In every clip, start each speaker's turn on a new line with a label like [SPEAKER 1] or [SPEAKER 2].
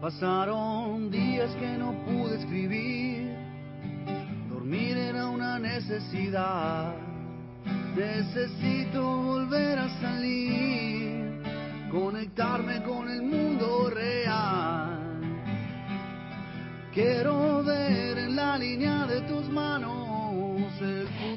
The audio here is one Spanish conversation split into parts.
[SPEAKER 1] Pasaron días que no pude escribir, dormir era una necesidad. Necesito volver a salir, conectarme con el mundo real. Quiero ver en la línea de tus manos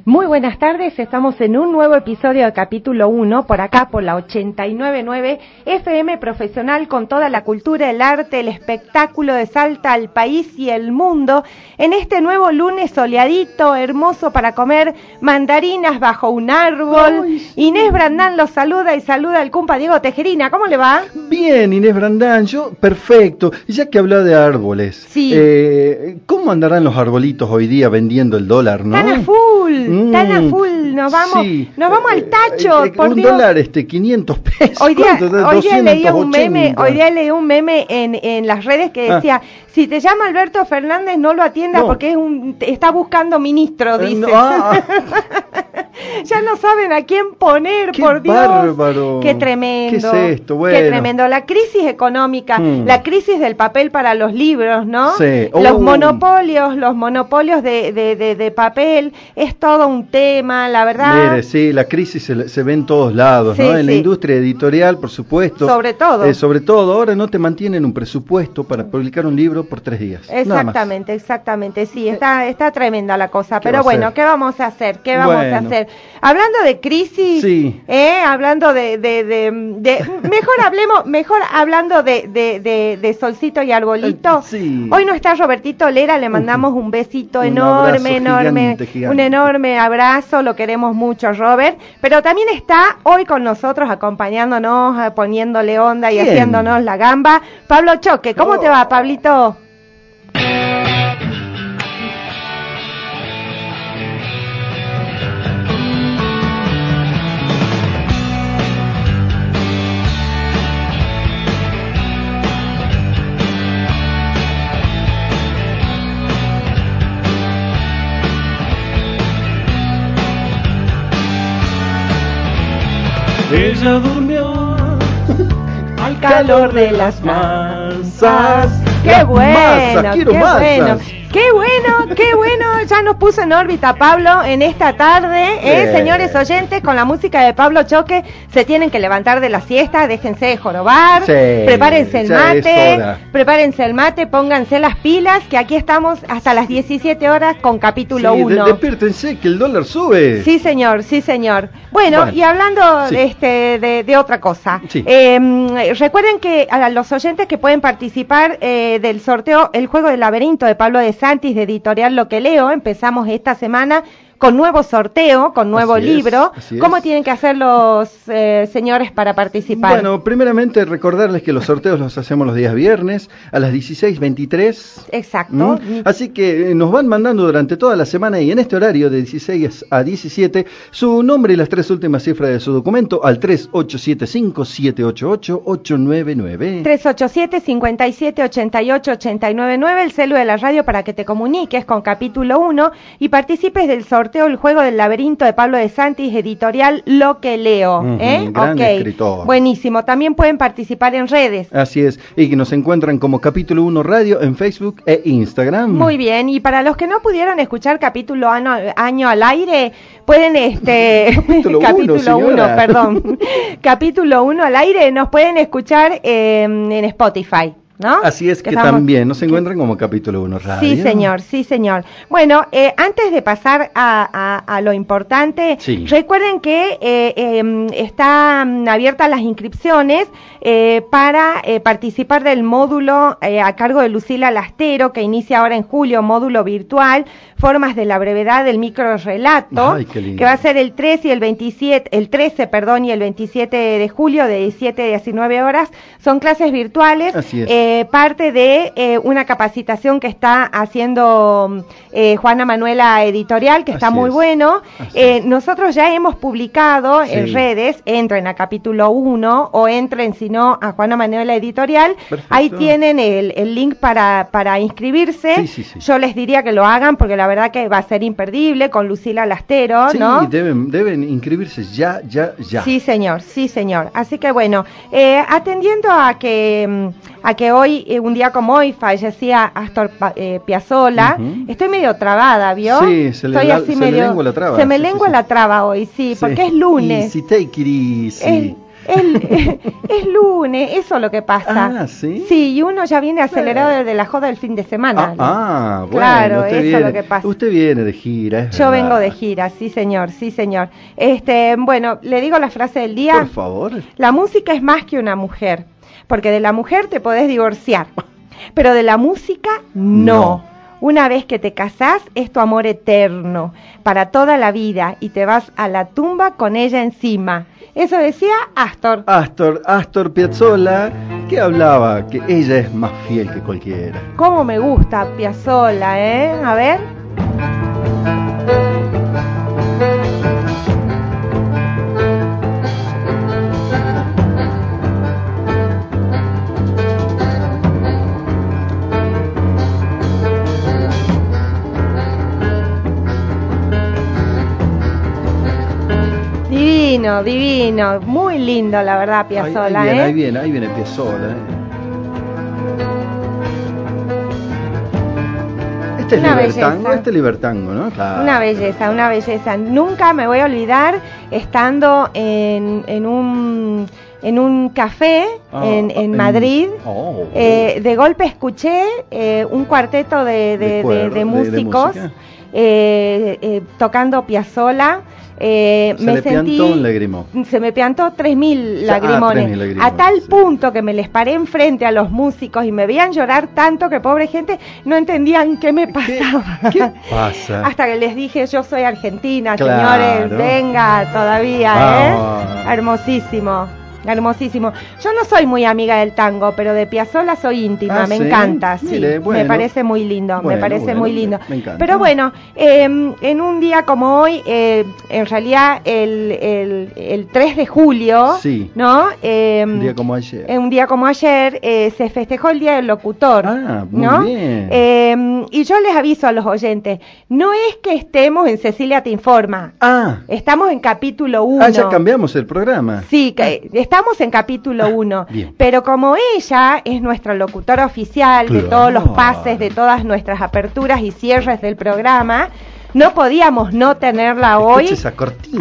[SPEAKER 2] muy buenas tardes, estamos en un nuevo episodio de capítulo 1, por acá por la 899 FM Profesional con toda la cultura, el arte, el espectáculo de Salta al país y el mundo, en este nuevo lunes soleadito, hermoso para comer mandarinas bajo un árbol. Inés Brandán los saluda y saluda al compa Diego Tejerina, ¿cómo le va?
[SPEAKER 3] Bien, Inés Brandán, yo perfecto. Y ya que habla de árboles,
[SPEAKER 2] sí.
[SPEAKER 3] Eh, ¿cómo andarán los arbolitos hoy día vendiendo el dólar, no?
[SPEAKER 2] Full. Mm. tan a full, nos vamos, nos vamos al eh, tacho.
[SPEAKER 3] Eh, un dólar, este, 500 pesos.
[SPEAKER 2] Hoy día, hoy día leí un meme, hoy día leí un meme en, en las redes que ah. decía, si te llama Alberto Fernández no lo atiendas porque es un, está buscando ministro, eh, dice. Ah. ya no saben a quién poner, por Dios.
[SPEAKER 3] Bárbaro.
[SPEAKER 2] Qué tremendo.
[SPEAKER 3] ¿Qué es esto? Bueno.
[SPEAKER 2] Qué tremendo. La crisis económica, hmm. la crisis del papel para los libros, ¿no?
[SPEAKER 3] Sí.
[SPEAKER 2] Los uh. monopolios, los monopolios de, de, de, papel, es todo un tema, la verdad.
[SPEAKER 3] Mire, sí, la crisis se, ve en todos lados, ¿no? En la industria editorial, por supuesto.
[SPEAKER 2] Sobre todo.
[SPEAKER 3] Eh, sobre todo, ahora no te mantienen un presupuesto para publicar un libro por tres días.
[SPEAKER 2] Exactamente, exactamente. Sí, está, está tremenda la cosa. Pero bueno, ¿qué vamos a hacer? ¿Qué vamos a hacer? Hablando de crisis, ¿eh? hablando de, de, mejor hablemos, mejor hablando de, de, solcito y arbolito. Hoy no está Robertito Lera, le mandamos un besito enorme, enorme, un enorme abrazo, lo queremos mucho, Robert. Pero también está hoy con nosotros acompañándonos, eh, poniéndole onda y haciéndonos la gamba. Pablo Choque, ¿cómo te va, Pablito?
[SPEAKER 1] Ella durmió al calor de las masas.
[SPEAKER 2] ¡Qué bueno! ¡Qué bueno! Qué bueno, qué bueno. Ya nos puso en órbita Pablo en esta tarde. ¿eh? Señores oyentes, con la música de Pablo Choque se tienen que levantar de la siesta, déjense de jorobar, prepárense el mate, prepárense el mate, pónganse las pilas, que aquí estamos hasta las 17 horas con capítulo 1.
[SPEAKER 3] Sí, despiértense, que el dólar sube.
[SPEAKER 2] Sí, señor, sí, señor. Bueno, y hablando de, este, de, otra cosa, em, recuerden que a los oyentes que pueden participar eh, del sorteo El Juego del Laberinto de Pablo de Santis de Editorial Lo que Leo. Empezamos esta semana con nuevo sorteo, con nuevo libro. ¿Cómo tienen que hacer los eh, señores para participar?
[SPEAKER 3] Bueno, primeramente recordarles que los sorteos los hacemos los días viernes a las 16.23.
[SPEAKER 2] Exacto.
[SPEAKER 3] Así que eh, nos van mandando durante toda la semana y en este horario de 16 a 17 su nombre y las tres últimas cifras de su documento al 3875-788-899.
[SPEAKER 2] 387-5788-899, el celu de la radio para que te comuniques con capítulo 1 y participes del sorteo el juego del laberinto de Pablo de Santis, editorial Lo que leo. ¿eh?
[SPEAKER 3] gran escritor.
[SPEAKER 2] Buenísimo. También pueden participar en redes.
[SPEAKER 3] Así es. Y que nos encuentran como capítulo 1 radio en Facebook e Instagram.
[SPEAKER 2] Muy bien. Y para los que no pudieron escuchar capítulo año, al aire, pueden este capítulo 1, perdón. capítulo 1 al aire nos pueden escuchar eh, en Spotify.
[SPEAKER 3] Así es que, también nos encuentran como capítulo 1 radio.
[SPEAKER 2] Sí, señor, sí, señor. Bueno, eh, antes de pasar a, lo importante, recuerden que eh, em, están abiertas las inscripciones eh, para participar del módulo a cargo de Lucila Lastero, que inicia ahora en julio, módulo virtual, formas de la brevedad del micro relato, que va a ser el 13 y el 27, el 13, perdón, y el 27 de julio de 17 a 19 horas. Son clases virtuales.
[SPEAKER 3] Así es
[SPEAKER 2] eh, parte de eh, una capacitación que está haciendo eh, Juana Manuela Editorial, que está muy bueno. nosotros ya hemos publicado en redes, entren a capítulo 1 o entren, si no, a Juana Manuela Editorial. Ahí tienen el, link para, para inscribirse. Yo les diría que lo hagan porque la verdad que va a ser imperdible con Lucila Lastero, ¿no?
[SPEAKER 3] deben, deben inscribirse ya, ya, ya.
[SPEAKER 2] Sí, señor, sí, señor. Así que bueno, atendiendo a que, mm, a que hoy, eh, un día como hoy, fallecía Astor eh, Piazzolla, estoy medio trabada, ¿vio?
[SPEAKER 3] Sí, se, le, así se lengua la traba.
[SPEAKER 2] Se me lengua la traba hoy, sí, porque es lunes.
[SPEAKER 3] Easy, take it easy.
[SPEAKER 2] Es, lunes, eso es lo que pasa.
[SPEAKER 3] Ah, sí.
[SPEAKER 2] Sí, y uno ya viene acelerado desde la joda del fin de semana.
[SPEAKER 3] Ah, ah bueno.
[SPEAKER 2] Claro, eso es lo que pasa.
[SPEAKER 3] Usted viene de gira,
[SPEAKER 2] Yo vengo de gira, sí, señor, sí, señor. Este, bueno, le digo la frase del día.
[SPEAKER 3] Por favor.
[SPEAKER 2] La música es más que una mujer porque de la mujer te podés divorciar, pero de la música no. Una vez que te casás es tu amor eterno, para toda la vida, y te vas a la tumba con ella encima. Eso decía Astor.
[SPEAKER 3] Astor, Astor Piazzolla, que hablaba que ella es más fiel que cualquiera.
[SPEAKER 2] ¿Cómo me gusta Piazzolla, eh? A ver. Divino, divino, muy lindo la verdad Piazzola,
[SPEAKER 3] ahí,
[SPEAKER 2] viene,
[SPEAKER 3] ¿eh? Ahí viene, ahí viene Piazzola. ¿eh? Este es libertango, este es libertango, ¿no?
[SPEAKER 2] Una belleza, una belleza. Nunca me voy a olvidar estando en, en un en un café ah, en, en, Madrid. Oh, eh, de golpe escuché eh, un cuarteto de, de, de, músicos eh, eh, tocando Piazzola.
[SPEAKER 3] Eh, se
[SPEAKER 2] me
[SPEAKER 3] le
[SPEAKER 2] sentí,
[SPEAKER 3] piantó un lagrimo.
[SPEAKER 2] Se me piantó 3.000 lagrimones. a tal punto que me les paré enfrente a los músicos y me veían llorar tanto que pobre gente no entendían qué me pasaba.
[SPEAKER 3] ¿Qué, pasa?
[SPEAKER 2] Hasta que les dije, yo soy argentina, señores, venga todavía, ¿eh? Hermosísimo. Hermosísimo. Yo no soy muy amiga del tango, pero de Piazzolla soy íntima, ah, me encanta, sí. me parece muy lindo, me parece muy lindo. Pero bueno, em, en un día como hoy, eh, en realidad el, el, el, 3 de julio, ¿no?
[SPEAKER 3] Em, un día como ayer.
[SPEAKER 2] un día como ayer eh, se festejó el Día del Locutor,
[SPEAKER 3] ah, muy
[SPEAKER 2] ¿no?
[SPEAKER 3] Bien.
[SPEAKER 2] Em, y yo les aviso a los oyentes, no es que estemos en Cecilia Te Informa,
[SPEAKER 3] ah.
[SPEAKER 2] estamos en capítulo 1.
[SPEAKER 3] Ah, ya cambiamos el programa.
[SPEAKER 2] Sí, que estamos en capítulo 1, ah, pero como ella es nuestra locutora oficial de todos los pases, de todas nuestras aperturas y cierres del programa, no podíamos no tenerla hoy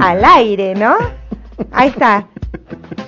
[SPEAKER 2] al aire, ¿no? Ahí está,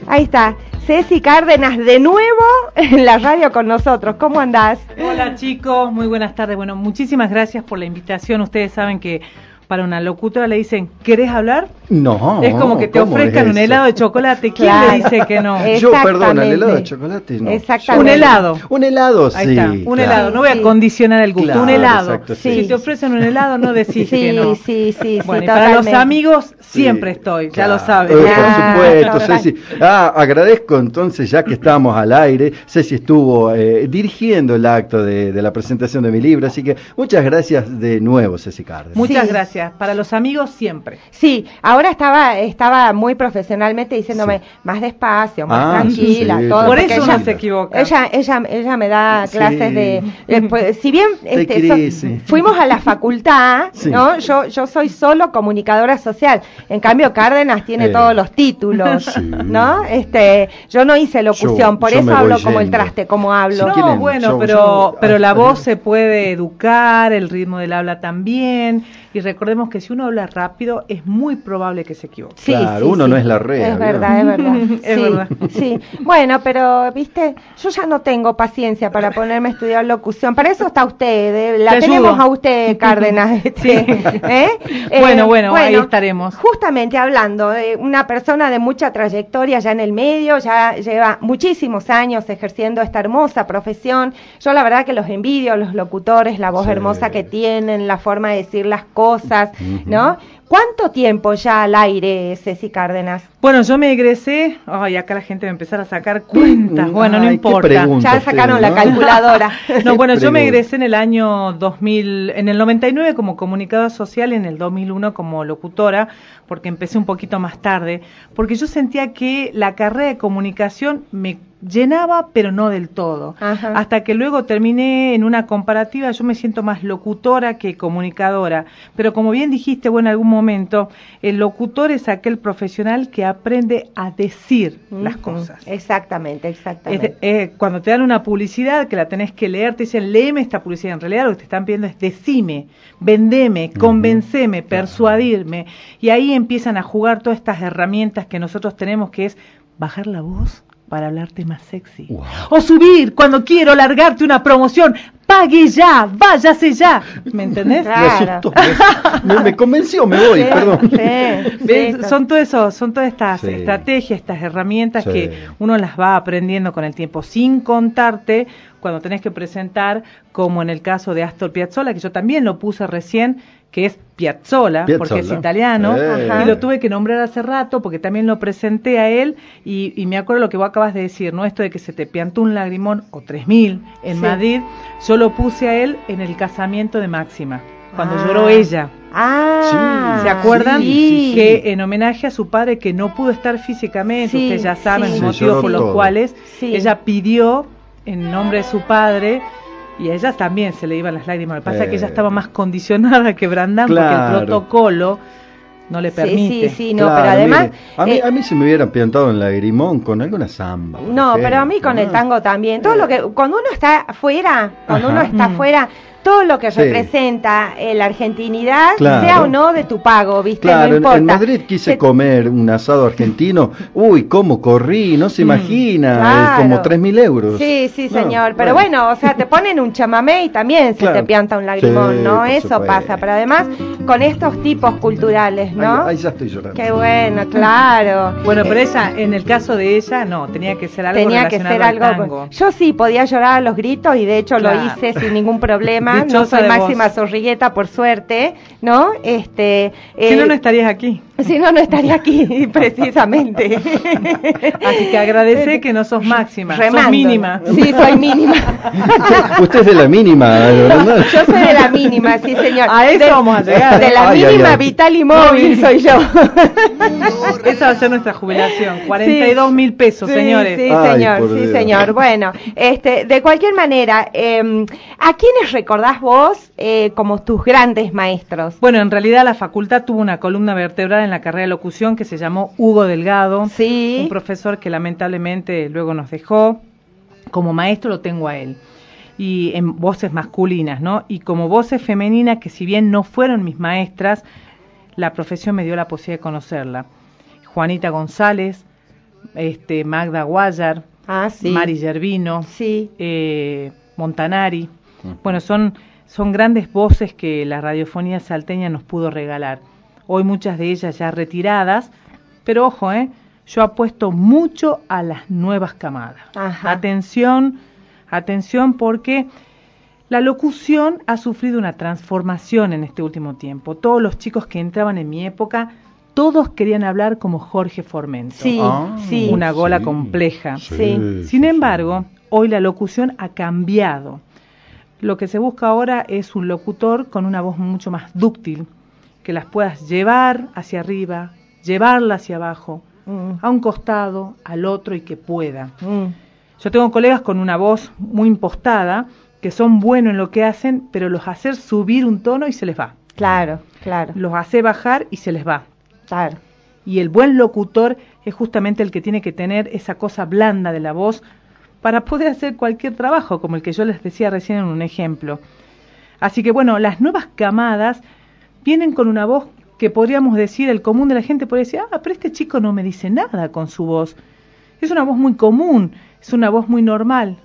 [SPEAKER 2] ahí está. Ceci Cárdenas de nuevo en la radio con nosotros. ¿Cómo andás?
[SPEAKER 4] Hola chicos, muy buenas tardes. Bueno, muchísimas gracias por la invitación. Ustedes saben que para una locutora le dicen, ¿querés hablar?
[SPEAKER 3] No.
[SPEAKER 4] Es como que te ofrezcan un helado de chocolate. ¿Quién le dice que no?
[SPEAKER 3] Yo, perdón, el helado de chocolate no.
[SPEAKER 4] Exactamente. Un helado.
[SPEAKER 3] Un helado, sí.
[SPEAKER 4] Ahí está, un helado. No voy a condicionar el gusto. un helado. Si te ofrecen un helado, no decís que no.
[SPEAKER 2] Sí, sí,
[SPEAKER 4] bueno, y para los amigos siempre estoy, ya lo sabes.
[SPEAKER 3] Eh, por supuesto, Ceci. Ah, agradezco entonces, ya que estamos al aire, Ceci estuvo eh, dirigiendo el acto de, de, la presentación de mi libro, así que muchas gracias de nuevo, Ceci Cárdenas.
[SPEAKER 4] Muchas gracias. Para los amigos siempre.
[SPEAKER 2] Sí, ahora estaba estaba muy profesionalmente diciéndome más despacio, más ah, tranquila, todo.
[SPEAKER 4] Por eso ella, se equivoca.
[SPEAKER 2] Ella, ella, ella me da clases de, pues, si bien este, fuimos a la facultad, ¿no? Yo, yo soy solo comunicadora social. En cambio, Cárdenas tiene eh. todos los títulos, ¿no? Este, yo no hice locución, por eso hablo como el traste, como hablo.
[SPEAKER 4] No, bueno, pero, pero la voz se puede educar, el ritmo del habla también. Y recordemos que si uno habla rápido, es muy probable que se equivoque.
[SPEAKER 3] Sí, claro, uno no es la red.
[SPEAKER 2] Es verdad, es verdad. es verdad. Sí. Bueno, pero, viste, yo ya no tengo paciencia para ponerme a estudiar locución. Para eso está usted. ¿eh? La tenemos a usted, Cárdenas. Este, ¿eh?
[SPEAKER 4] bueno, bueno, ahí estaremos.
[SPEAKER 2] Justamente hablando de una persona de mucha trayectoria ya en el medio, ya lleva muchísimos años ejerciendo esta hermosa profesión. Yo la verdad que los envidio, los locutores, la voz hermosa que tienen, la forma de decir las cosas cosas, ¿no? ¿Cuánto tiempo ya al aire, Ceci Cárdenas?
[SPEAKER 4] Bueno, yo me egresé, ay, acá la gente va a empezar a sacar cuentas, mm, bueno, no importa.
[SPEAKER 2] Ya sacaron la calculadora.
[SPEAKER 4] no, bueno, yo me egresé en el año 2000, en el 99 como comunicadora social y en el 2001 como locutora, porque empecé un poquito más tarde, porque yo sentía que la carrera de comunicación me llenaba, pero no del todo. Hasta que luego terminé en una comparativa, yo me siento más locutora que comunicadora. Pero como bien dijiste, bueno, en algún momento, el locutor es aquel profesional que aprende a decir las cosas.
[SPEAKER 2] Exactamente, exactamente.
[SPEAKER 4] Eh, cuando te dan una publicidad que la tenés que leer, te dicen, léeme esta publicidad. En realidad lo que te están pidiendo es decime, vendeme, convenceme, persuadirme. Y ahí empiezan a jugar todas estas herramientas que nosotros tenemos, que es bajar la voz, para hablarte más sexy. O subir cuando quiero largarte una promoción. Pague ya, váyase ya. ¿Me entendés?
[SPEAKER 3] Me, convenció, me voy, perdón.
[SPEAKER 4] son todo eso, son todas estas estrategias, estas herramientas que uno las va aprendiendo con el tiempo, sin contarte cuando tenés que presentar, como en el caso de Astor Piazzolla, que yo también lo puse recién, que es Piazzola, porque es italiano, eh. y lo tuve que nombrar hace rato porque también lo presenté a él y, me acuerdo lo que vos acabas de decir, ¿no? Esto de que se te piantó un lagrimón o tres mil en Madrid, yo lo puse a él en el casamiento de Máxima, cuando ah. lloró ella.
[SPEAKER 2] Ah,
[SPEAKER 4] ¿se acuerdan? Que en homenaje a su padre que no pudo estar físicamente, ustedes ya saben los motivos por los cuales ella pidió en nombre de su padre y a ella también se le iban las lágrimas. Lo que pasa es que ella estaba más condicionada que Brandán porque el protocolo no le permite.
[SPEAKER 2] Sí, sí, sí, no, pero además...
[SPEAKER 3] a, mí, eh, a mí se me hubieran piantado en lagrimón con alguna samba.
[SPEAKER 2] No, pero a mí con el tango también. Todo lo que... Cuando uno está afuera, cuando uno está mm. Todo lo que representa eh, la argentinidad, sea o no de tu pago, ¿viste?
[SPEAKER 3] Claro, En, Madrid quise comer un asado argentino, uy, cómo corrí, no se mm, imagina, como tres mil euros.
[SPEAKER 2] Sí, sí, señor, pero bueno. o sea, te ponen un chamamé y también se te pianta un lagrimón, ¿no? Eso pasa, pero además con estos tipos culturales, ¿no?
[SPEAKER 3] Ahí, ya estoy llorando.
[SPEAKER 2] Qué bueno, claro.
[SPEAKER 4] Bueno, pero eh, ella, en el caso de ella, no, tenía que ser algo Tenía que ser algo...
[SPEAKER 2] Yo sí podía llorar a los gritos y de hecho lo hice sin ningún problema no soy Máxima Zorrigueta, por suerte, ¿no? Este,
[SPEAKER 4] si no, no estarías aquí.
[SPEAKER 2] Si no, no estaría aquí, precisamente.
[SPEAKER 4] Así que agradece que no sos máxima, sos mínima.
[SPEAKER 2] Sí, soy mínima.
[SPEAKER 3] Usted es de la mínima,
[SPEAKER 2] ¿verdad? Yo soy de la mínima, sí, señor.
[SPEAKER 4] A eso vamos a llegar.
[SPEAKER 2] De la mínima vital y móvil soy yo.
[SPEAKER 4] Esa va a ser nuestra jubilación, 42 mil pesos, señores.
[SPEAKER 2] Sí, señor, sí, señor. Bueno, este, de cualquier manera, eh, ¿a quiénes recordás vos eh, como tus grandes maestros?
[SPEAKER 4] Bueno, en realidad la facultad tuvo una columna vertebral en la carrera de locución que se llamó Hugo Delgado,
[SPEAKER 2] sí.
[SPEAKER 4] un profesor que lamentablemente luego nos dejó. Como maestro lo tengo a él y en voces masculinas, ¿no? Y como voces femeninas que si bien no fueron mis maestras, la profesión me dio la posibilidad de conocerla. Juanita González, este, Magda Guayar,
[SPEAKER 2] ah,
[SPEAKER 4] Mari Gervino,
[SPEAKER 2] sí.
[SPEAKER 4] eh, Montanari. Bueno, son, son grandes voces que la radiofonía salteña nos pudo regalar. Hoy muchas de ellas ya retiradas, pero ojo, ¿eh? yo apuesto mucho a las nuevas camadas. Atención, atención porque la locución ha sufrido una transformación en este último tiempo. Todos los chicos que entraban en mi época, todos querían hablar como Jorge Formento.
[SPEAKER 2] Sí, ah, sí.
[SPEAKER 4] Una gola compleja. Sin embargo, hoy la locución ha cambiado. Lo que se busca ahora es un locutor con una voz mucho más dúctil, que las puedas llevar hacia arriba, llevarla hacia abajo, mm. a un costado, al otro y que pueda. Mm. Yo tengo colegas con una voz muy impostada que son buenos en lo que hacen, pero los hace subir un tono y se les va.
[SPEAKER 2] Claro, claro.
[SPEAKER 4] Los hace bajar y se les va.
[SPEAKER 2] Claro.
[SPEAKER 4] Y el buen locutor es justamente el que tiene que tener esa cosa blanda de la voz para poder hacer cualquier trabajo, como el que yo les decía recién en un ejemplo. Así que bueno, las nuevas camadas vienen con una voz que podríamos decir, el común de la gente podría decir, ah, pero este chico no me dice nada con su voz. Es una voz muy común, es una voz muy normal.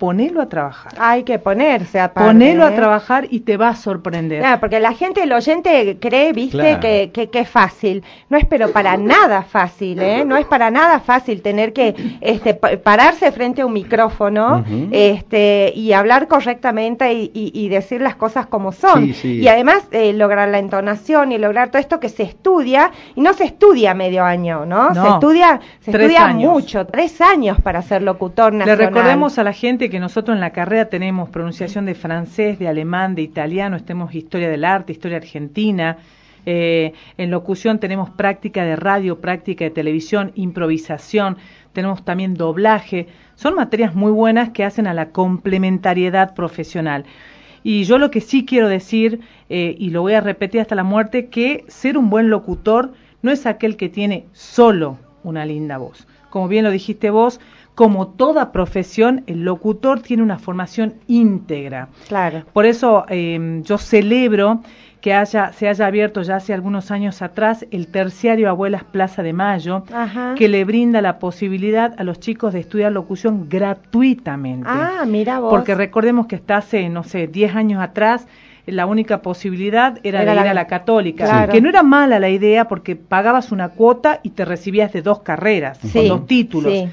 [SPEAKER 4] Ponelo a trabajar.
[SPEAKER 2] Hay que ponerse a
[SPEAKER 4] Ponelo a trabajar y te va a sorprender.
[SPEAKER 2] Claro, porque la gente, el oyente cree, viste, que, que, es fácil. No es pero para nada fácil, ¿eh? No es para nada fácil tener que este, pararse frente a un micrófono este, y hablar correctamente y, decir las cosas como son. Y además eh, lograr la entonación y lograr todo esto que se estudia, y no se estudia medio año, ¿no? se estudia, se estudia mucho, tres años para ser locutor nacional.
[SPEAKER 4] Le recordemos a la gente que nosotros en la carrera tenemos pronunciación de francés, de alemán, de italiano, tenemos historia del arte, historia argentina. Eh, en locución tenemos práctica de radio, práctica de televisión, improvisación, tenemos también doblaje. Son materias muy buenas que hacen a la complementariedad profesional. Y yo lo que sí quiero decir, eh, y lo voy a repetir hasta la muerte, que ser un buen locutor no es aquel que tiene solo una linda voz. Como bien lo dijiste vos, como toda profesión, el locutor tiene una formación íntegra.
[SPEAKER 2] Claro.
[SPEAKER 4] Por eso em, yo celebro que haya, se haya abierto ya hace algunos años atrás el terciario Abuelas Plaza de Mayo, que le brinda la posibilidad a los chicos de estudiar locución gratuitamente.
[SPEAKER 2] Ah, mira vos.
[SPEAKER 4] Porque recordemos que hasta hace, no sé, 10 años atrás, la única posibilidad era, ir a la católica, que no era mala la idea porque pagabas una cuota y te recibías de dos carreras, con dos títulos. Sí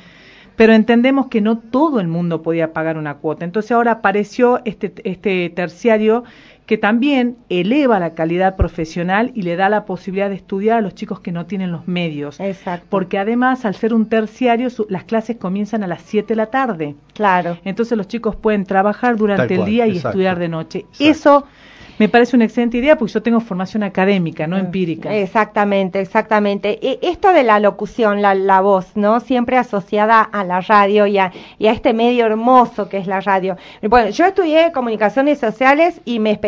[SPEAKER 4] pero entendemos que no todo el mundo podía pagar una cuota. Entonces ahora apareció este, este terciario que también eleva la calidad profesional y le da la posibilidad de estudiar a los chicos que no tienen los medios.
[SPEAKER 2] Exacto.
[SPEAKER 4] Porque además, al ser un terciario, las clases comienzan a las 7 de la tarde.
[SPEAKER 2] Claro.
[SPEAKER 4] Entonces los chicos pueden trabajar durante el día y estudiar de noche. Eso me parece una excelente idea porque yo tengo formación académica, no mm, empírica.
[SPEAKER 2] Exactamente, exactamente. E, esto de la locución, la, la, voz, ¿no? Siempre asociada a la radio y a, y a, este medio hermoso que es la radio. Bueno, yo estudié comunicaciones sociales y me,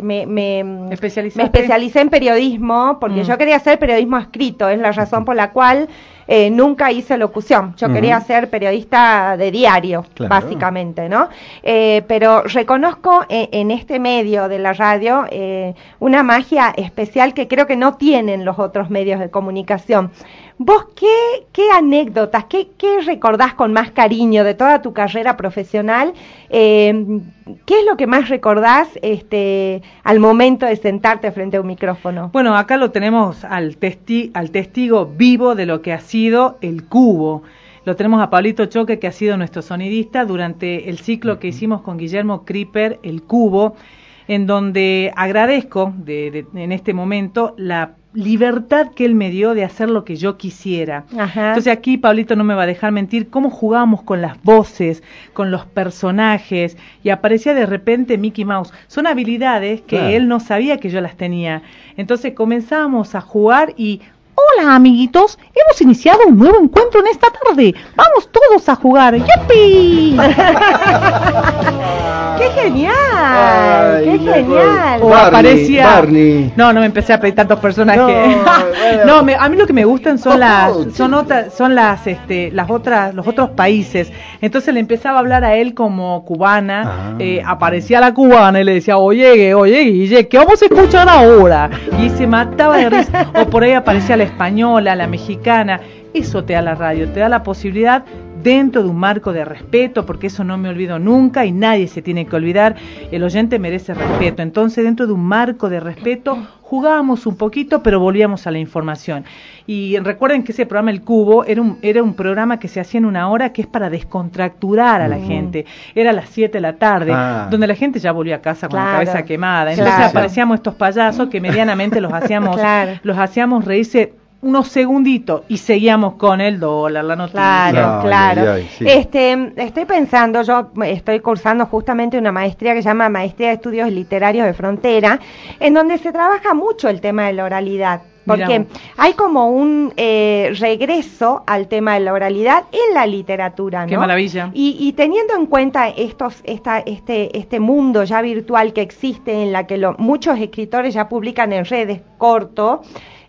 [SPEAKER 2] me, me, especialicé en periodismo porque mm. yo quería hacer periodismo escrito, es la razón por la cual eh, nunca hice locución. Yo quería ser periodista de diario, básicamente, ¿no? Eh, pero reconozco eh, en este medio de la radio una magia especial que creo que no tienen los otros medios de comunicación. ¿Vos qué, qué anécdotas, qué, qué, recordás con más cariño de toda tu carrera profesional? Eh, ¿Qué es lo que más recordás este, al momento de sentarte frente a un micrófono?
[SPEAKER 4] Bueno, acá lo tenemos al, testi al testigo vivo de lo que ha sido el cubo. Lo tenemos a Pablito Choque, que ha sido nuestro sonidista durante el ciclo que hicimos con Guillermo Creeper, El Cubo, en donde agradezco de, en este momento la libertad que él me dio de hacer lo que yo quisiera. Entonces aquí Pablito no me va a dejar mentir cómo jugábamos con las voces, con los personajes y aparecía de repente Mickey Mouse. Son habilidades que él no sabía que yo las tenía. Entonces comenzábamos a jugar y Hola amiguitos, hemos iniciado un nuevo encuentro en esta tarde. Vamos todos a jugar. ¡Yupi!
[SPEAKER 2] ¡Qué genial! ¡Qué genial!
[SPEAKER 4] O aparecía... No, no me empecé a pedir tantos personajes. No, a mí lo que me gustan son las, son otras, son las, este, las otras, los otros países. Entonces le empezaba a hablar a él como cubana. Ah. Eh, aparecía la cubana y le decía, oye, oye, Guille, ¿qué vamos a escuchar ahora? Y se mataba de risa. O por ahí aparecía la española, la mexicana. Eso te da la radio, te da la posibilidad dentro de un marco de respeto, porque eso no me olvido nunca y nadie se tiene que olvidar, el oyente merece respeto. Entonces, dentro de un marco de respeto, jugábamos un poquito, pero volvíamos a la información. Y recuerden que ese programa El Cubo era un, era un programa que se hacía en una hora que es para descontracturar a la gente. Era a las 7 de la tarde, ah. donde la gente ya volvía a casa con la cabeza quemada. Entonces aparecíamos estos payasos que medianamente los hacíamos, los hacíamos reírse unos segunditos y seguíamos con el dólar, la noticia.
[SPEAKER 2] Claro, claro. Este, estoy pensando, yo estoy cursando justamente una maestría que se llama Maestría de Estudios Literarios de Frontera, en donde se trabaja mucho el tema de la oralidad. Porque hay como un eh, regreso al tema de la oralidad en la literatura, ¿no?
[SPEAKER 4] Qué maravilla.
[SPEAKER 2] Y, teniendo en cuenta estos, esta, este, este mundo ya virtual que existe, en la que muchos escritores ya publican en redes corto,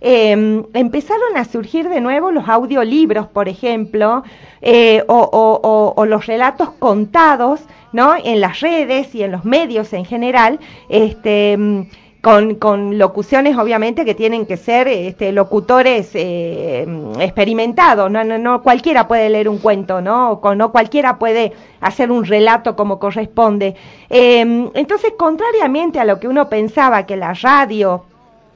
[SPEAKER 2] eh, empezaron a surgir de nuevo los audiolibros, por ejemplo, eh, o, los relatos contados, ¿no? En las redes y en los medios en general, este, con, con locuciones obviamente que tienen que ser este, locutores eh, experimentados, no, no, no cualquiera puede leer un cuento, ¿no? no cualquiera puede hacer un relato como corresponde. Eh, entonces, contrariamente a lo que uno pensaba que la radio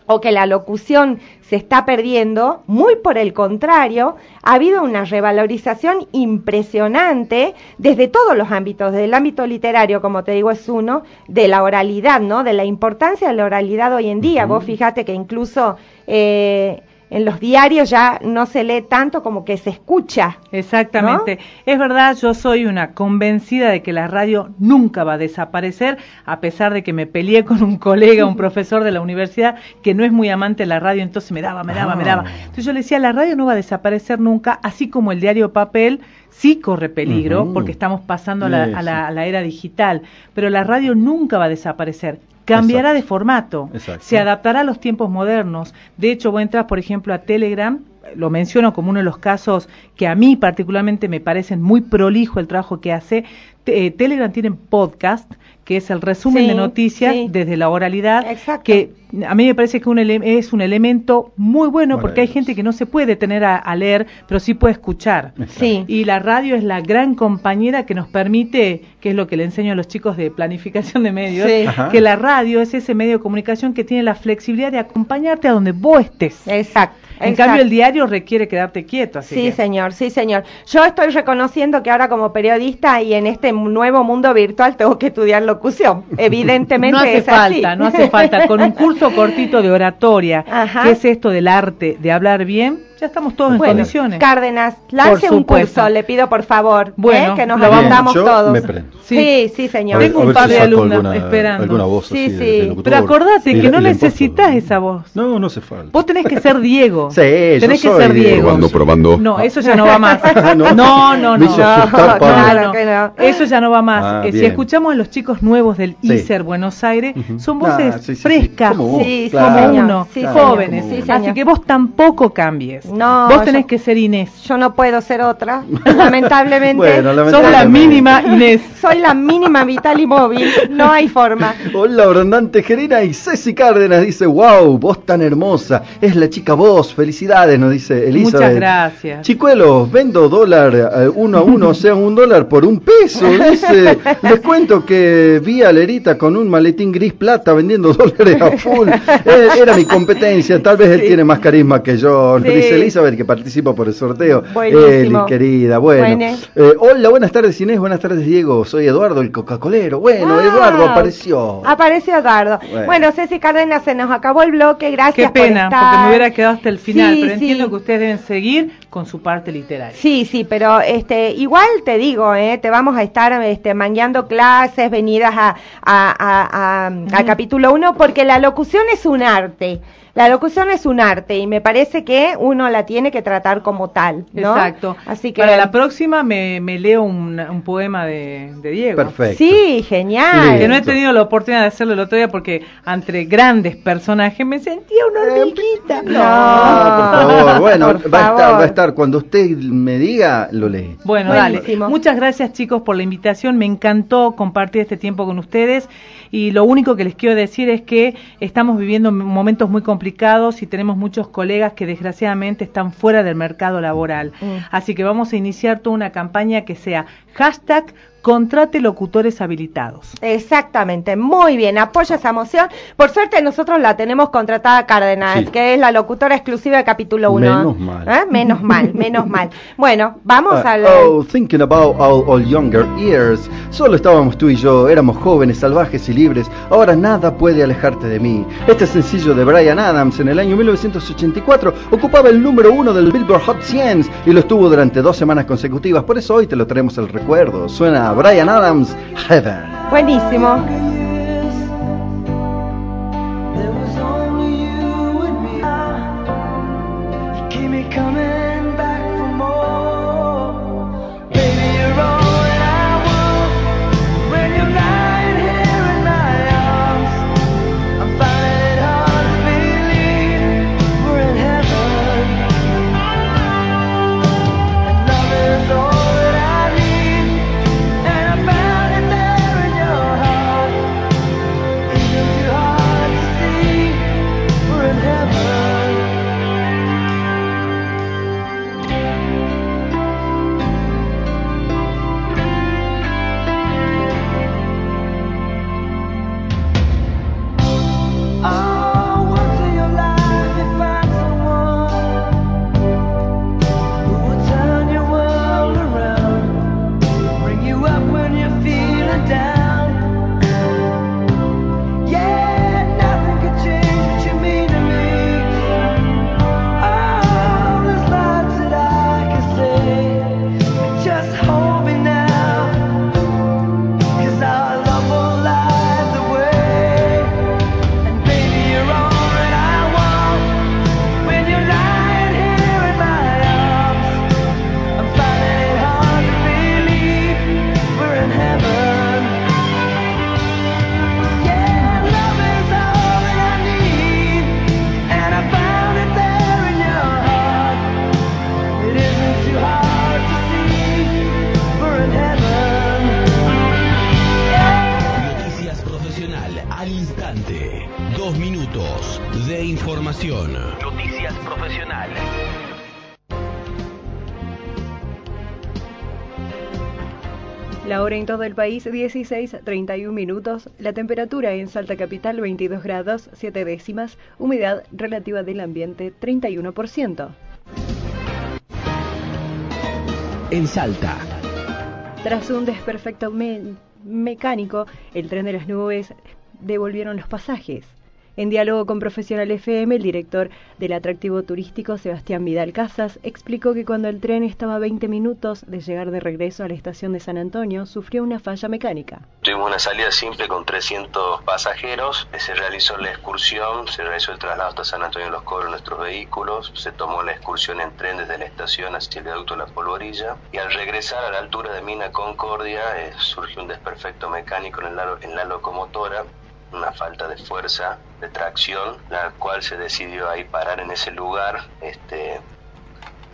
[SPEAKER 2] o que la locución se está perdiendo, muy por el contrario, ha habido una revalorización impresionante desde todos los ámbitos, desde el ámbito literario, como te digo, es uno, de la oralidad, ¿no? De la importancia de la oralidad hoy en día. Vos fíjate que incluso eh, en los diarios ya no se lee tanto como que se escucha.
[SPEAKER 4] Exactamente. Es verdad, yo soy una convencida de que la radio nunca va a desaparecer, a pesar de que me peleé con un colega, un profesor de la universidad, que no es muy amante de la radio, entonces me daba, me daba, me daba. Ah. Entonces yo le decía, la radio no va a desaparecer nunca, así como el diario papel sí corre peligro, porque estamos pasando a la, a la era digital, pero la radio nunca va a desaparecer cambiará de formato, se adaptará a los tiempos modernos. De hecho, vos entras, por ejemplo, a Telegram, lo menciono como uno de los casos que a mí particularmente me parecen muy prolijo el trabajo que hace. Eh, Telegram tiene podcast que es el resumen de noticias desde la oralidad, que a mí me parece que un es un elemento muy bueno porque hay gente que no se puede tener a, leer, pero sí puede escuchar. Sí. Y la radio es la gran compañera que nos permite, que es lo que le enseño a los chicos de planificación de medios, que la radio es ese medio de comunicación que tiene la flexibilidad de acompañarte a donde vos estés.
[SPEAKER 2] Exacto.
[SPEAKER 4] En cambio, el diario requiere quedarte quieto. Así
[SPEAKER 2] sí, señor, sí, señor. Yo estoy reconociendo que ahora como periodista y en este nuevo mundo virtual tengo que estudiar locución. Evidentemente
[SPEAKER 4] no hace falta, no hace falta. Con un curso cortito de oratoria, que es esto del arte de hablar bien, ya estamos todos en condiciones.
[SPEAKER 2] Cárdenas, lance un curso, le pido por favor, ¿eh? bueno, que nos avantamos todos. sí. sí, señor.
[SPEAKER 4] Tengo un par de alumnos esperando. sí, sí. Pero acordate que no necesitas esa voz.
[SPEAKER 3] No, no hace falta.
[SPEAKER 4] Vos tenés que ser Diego.
[SPEAKER 3] sí,
[SPEAKER 4] tenés que ser Diego.
[SPEAKER 5] Probando, probando.
[SPEAKER 4] No, eso ya no va más. no, no, no. no, claro que no. Eso ya no va más. Ah, si escuchamos a los chicos nuevos del ISER Buenos Aires, son voces frescas, como uno, jóvenes. Así que vos tampoco cambies.
[SPEAKER 2] No.
[SPEAKER 4] Vos tenés que ser Inés.
[SPEAKER 2] Yo no puedo ser otra, lamentablemente. bueno,
[SPEAKER 4] lamentablemente. la mínima Inés.
[SPEAKER 2] Soy la mínima vital y móvil, no hay forma.
[SPEAKER 3] Hola, Brandante Gerina y Ceci Cárdenas dice, wow, vos tan hermosa, es la chica vos, felicidades, nos dice Elizabeth.
[SPEAKER 4] Muchas gracias.
[SPEAKER 3] Chicuelos, vendo dólar eh, uno a uno, o sea, un dólar por un peso, dice. Les cuento que vi a Lerita con un maletín gris plata vendiendo dólares a full. Eh, era mi competencia, tal vez él tiene más carisma que yo, dice Elizabeth, que participa por el sorteo. Eli, querida, bueno. Eh, hola, buenas tardes Inés, buenas tardes Diego. Soy Eduardo, el Coca-Colero. Bueno, Eduardo apareció.
[SPEAKER 2] Apareció Eduardo. Bueno. Ceci Cárdenas, se nos acabó el bloque, gracias
[SPEAKER 4] Qué pena, porque me hubiera quedado hasta el final, pero entiendo que ustedes deben seguir con su parte literaria.
[SPEAKER 2] Sí, sí, pero este igual te digo, eh, te vamos a estar este, mangueando clases, venidas a, a, a, capítulo 1, porque la locución es un arte. La locución es un arte y me parece que uno la tiene que tratar como tal, ¿no?
[SPEAKER 4] Exacto. Así que para la próxima me, leo un, poema de, Diego.
[SPEAKER 3] Perfecto.
[SPEAKER 2] Sí, genial.
[SPEAKER 4] Que no he tenido la oportunidad de hacerlo el otro día porque entre grandes personajes me sentía una hormiguita.
[SPEAKER 3] No, por favor. Bueno, va, A estar, va a estar cuando usted me diga, lo lee.
[SPEAKER 4] Bueno, dale. Muchas gracias chicos por la invitación. Me encantó compartir este tiempo con ustedes y lo único que les quiero decir es que estamos viviendo momentos muy complicados y tenemos muchos colegas que desgraciadamente están fuera del mercado laboral. Mm. Así que vamos a iniciar toda una campaña que sea hashtag contrate locutores habilitados.
[SPEAKER 2] Exactamente, muy bien, apoya esa moción. Por suerte nosotros la tenemos contratada Cárdenas, que es la locutora exclusiva de capítulo 1.
[SPEAKER 3] Menos mal.
[SPEAKER 2] ¿Eh? Menos mal, menos mal. Bueno, vamos a
[SPEAKER 3] al... Oh, thinking about our, younger years. Solo estábamos tú y yo, éramos jóvenes, salvajes y libres. Ahora nada puede alejarte de mí. Este sencillo de Brian Adams en el año 1984 ocupaba el número uno del Billboard Hot 100 y lo estuvo durante dos semanas consecutivas. Por eso hoy te lo traemos el recuerdo. Suena Brian Adams, Heaven.
[SPEAKER 2] Buenísimo.
[SPEAKER 6] País 16.31 minutos, la temperatura en Salta Capital 22 grados 7 décimas, humedad relativa del ambiente 31%.
[SPEAKER 5] En Salta.
[SPEAKER 6] Tras un desperfecto mecánico, el tren de las nubes devolvieron los pasajes. En diálogo con Profesional FM, el director del atractivo turístico, Sebastián Vidal Casas, explicó que cuando el tren estaba a 20 minutos de llegar de regreso a la estación de San Antonio, sufrió una falla mecánica.
[SPEAKER 7] Tuvimos una salida simple con 300 pasajeros, se realizó la excursión, se realizó el traslado hasta San Antonio de los Cobros de nuestros vehículos, se tomó la excursión en tren desde la estación hacia el viaducto la Polvorilla y al regresar a la altura de Mina Concordia eh, surgió un desperfecto mecánico en en la locomotora una falta de fuerza, de tracción, la cual se decidió ahí parar en ese lugar, este,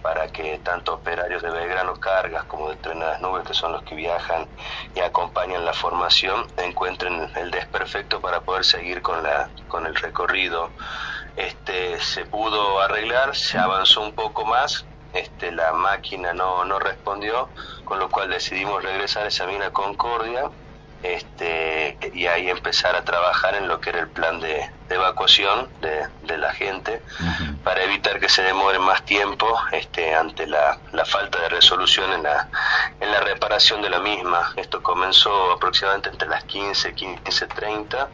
[SPEAKER 7] para que tanto operarios de Belgrano Cargas como de Tren las Nubes, que son los que viajan y acompañan la formación, encuentren el desperfecto para poder seguir con, la, con el recorrido. Este, se pudo arreglar, se avanzó un poco más, este, la máquina no, no respondió, con lo cual decidimos regresar a esa mina Concordia este, y ahí empezar a trabajar en lo que era el plan de, evacuación de, la gente para evitar que se demore más tiempo este, ante la, falta de resolución en la, en la reparación de la misma. Esto comenzó aproximadamente entre las 15, 15.30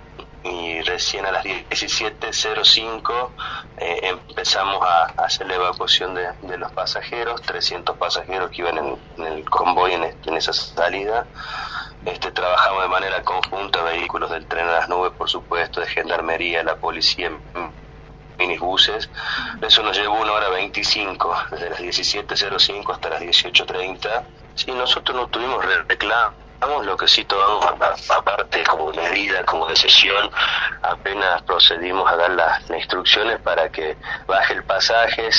[SPEAKER 7] y recién a las 17.05 eh, empezamos a, hacer la evacuación de, los pasajeros, 300 pasajeros que iban en, el convoy en, en esa salida. Este, trabajamos de manera conjunta, vehículos del tren a las nubes, por supuesto, de gendarmería, la policía, minibuses. Eso nos llevó una hora 25, desde las 17.05 hasta las 18.30. Sí, nosotros no tuvimos reclamos, lo que sí tomamos aparte como medida, como decisión, apenas procedimos a dar las, las instrucciones para que baje el pasaje.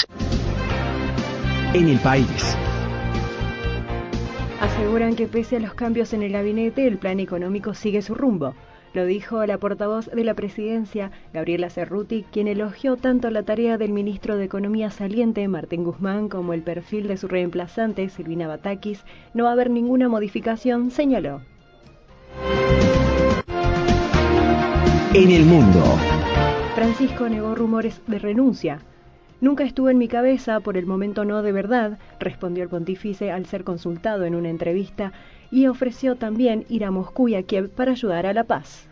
[SPEAKER 5] En el país.
[SPEAKER 6] Aseguran que pese a los cambios en el gabinete, el plan económico sigue su rumbo. Lo dijo la portavoz de la presidencia, Gabriela Cerruti, quien elogió tanto la tarea del ministro de Economía saliente, Martín Guzmán, como el perfil de su reemplazante, Silvina Batakis. No va a haber ninguna modificación, señaló.
[SPEAKER 5] En el mundo.
[SPEAKER 6] Francisco negó rumores de renuncia. Nunca estuvo en mi cabeza, por el momento no de verdad, respondió el pontífice al ser consultado en una entrevista y ofreció también ir a Moscú y a Kiev para ayudar a la paz.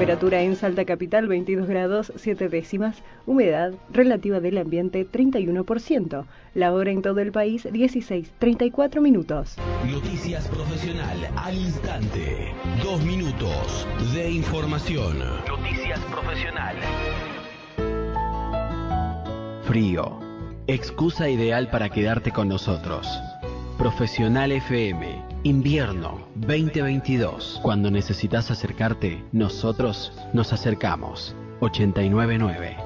[SPEAKER 6] Temperatura en Salta Capital 22 grados 7 décimas, humedad relativa del ambiente 31%, la hora en todo el país 16.34 minutos.
[SPEAKER 5] Noticias profesional al instante, dos minutos de información. Noticias profesional. Frío, excusa ideal para quedarte con nosotros. Profesional FM Invierno 2022. Cuando necesitas acercarte, nosotros nos acercamos. 899.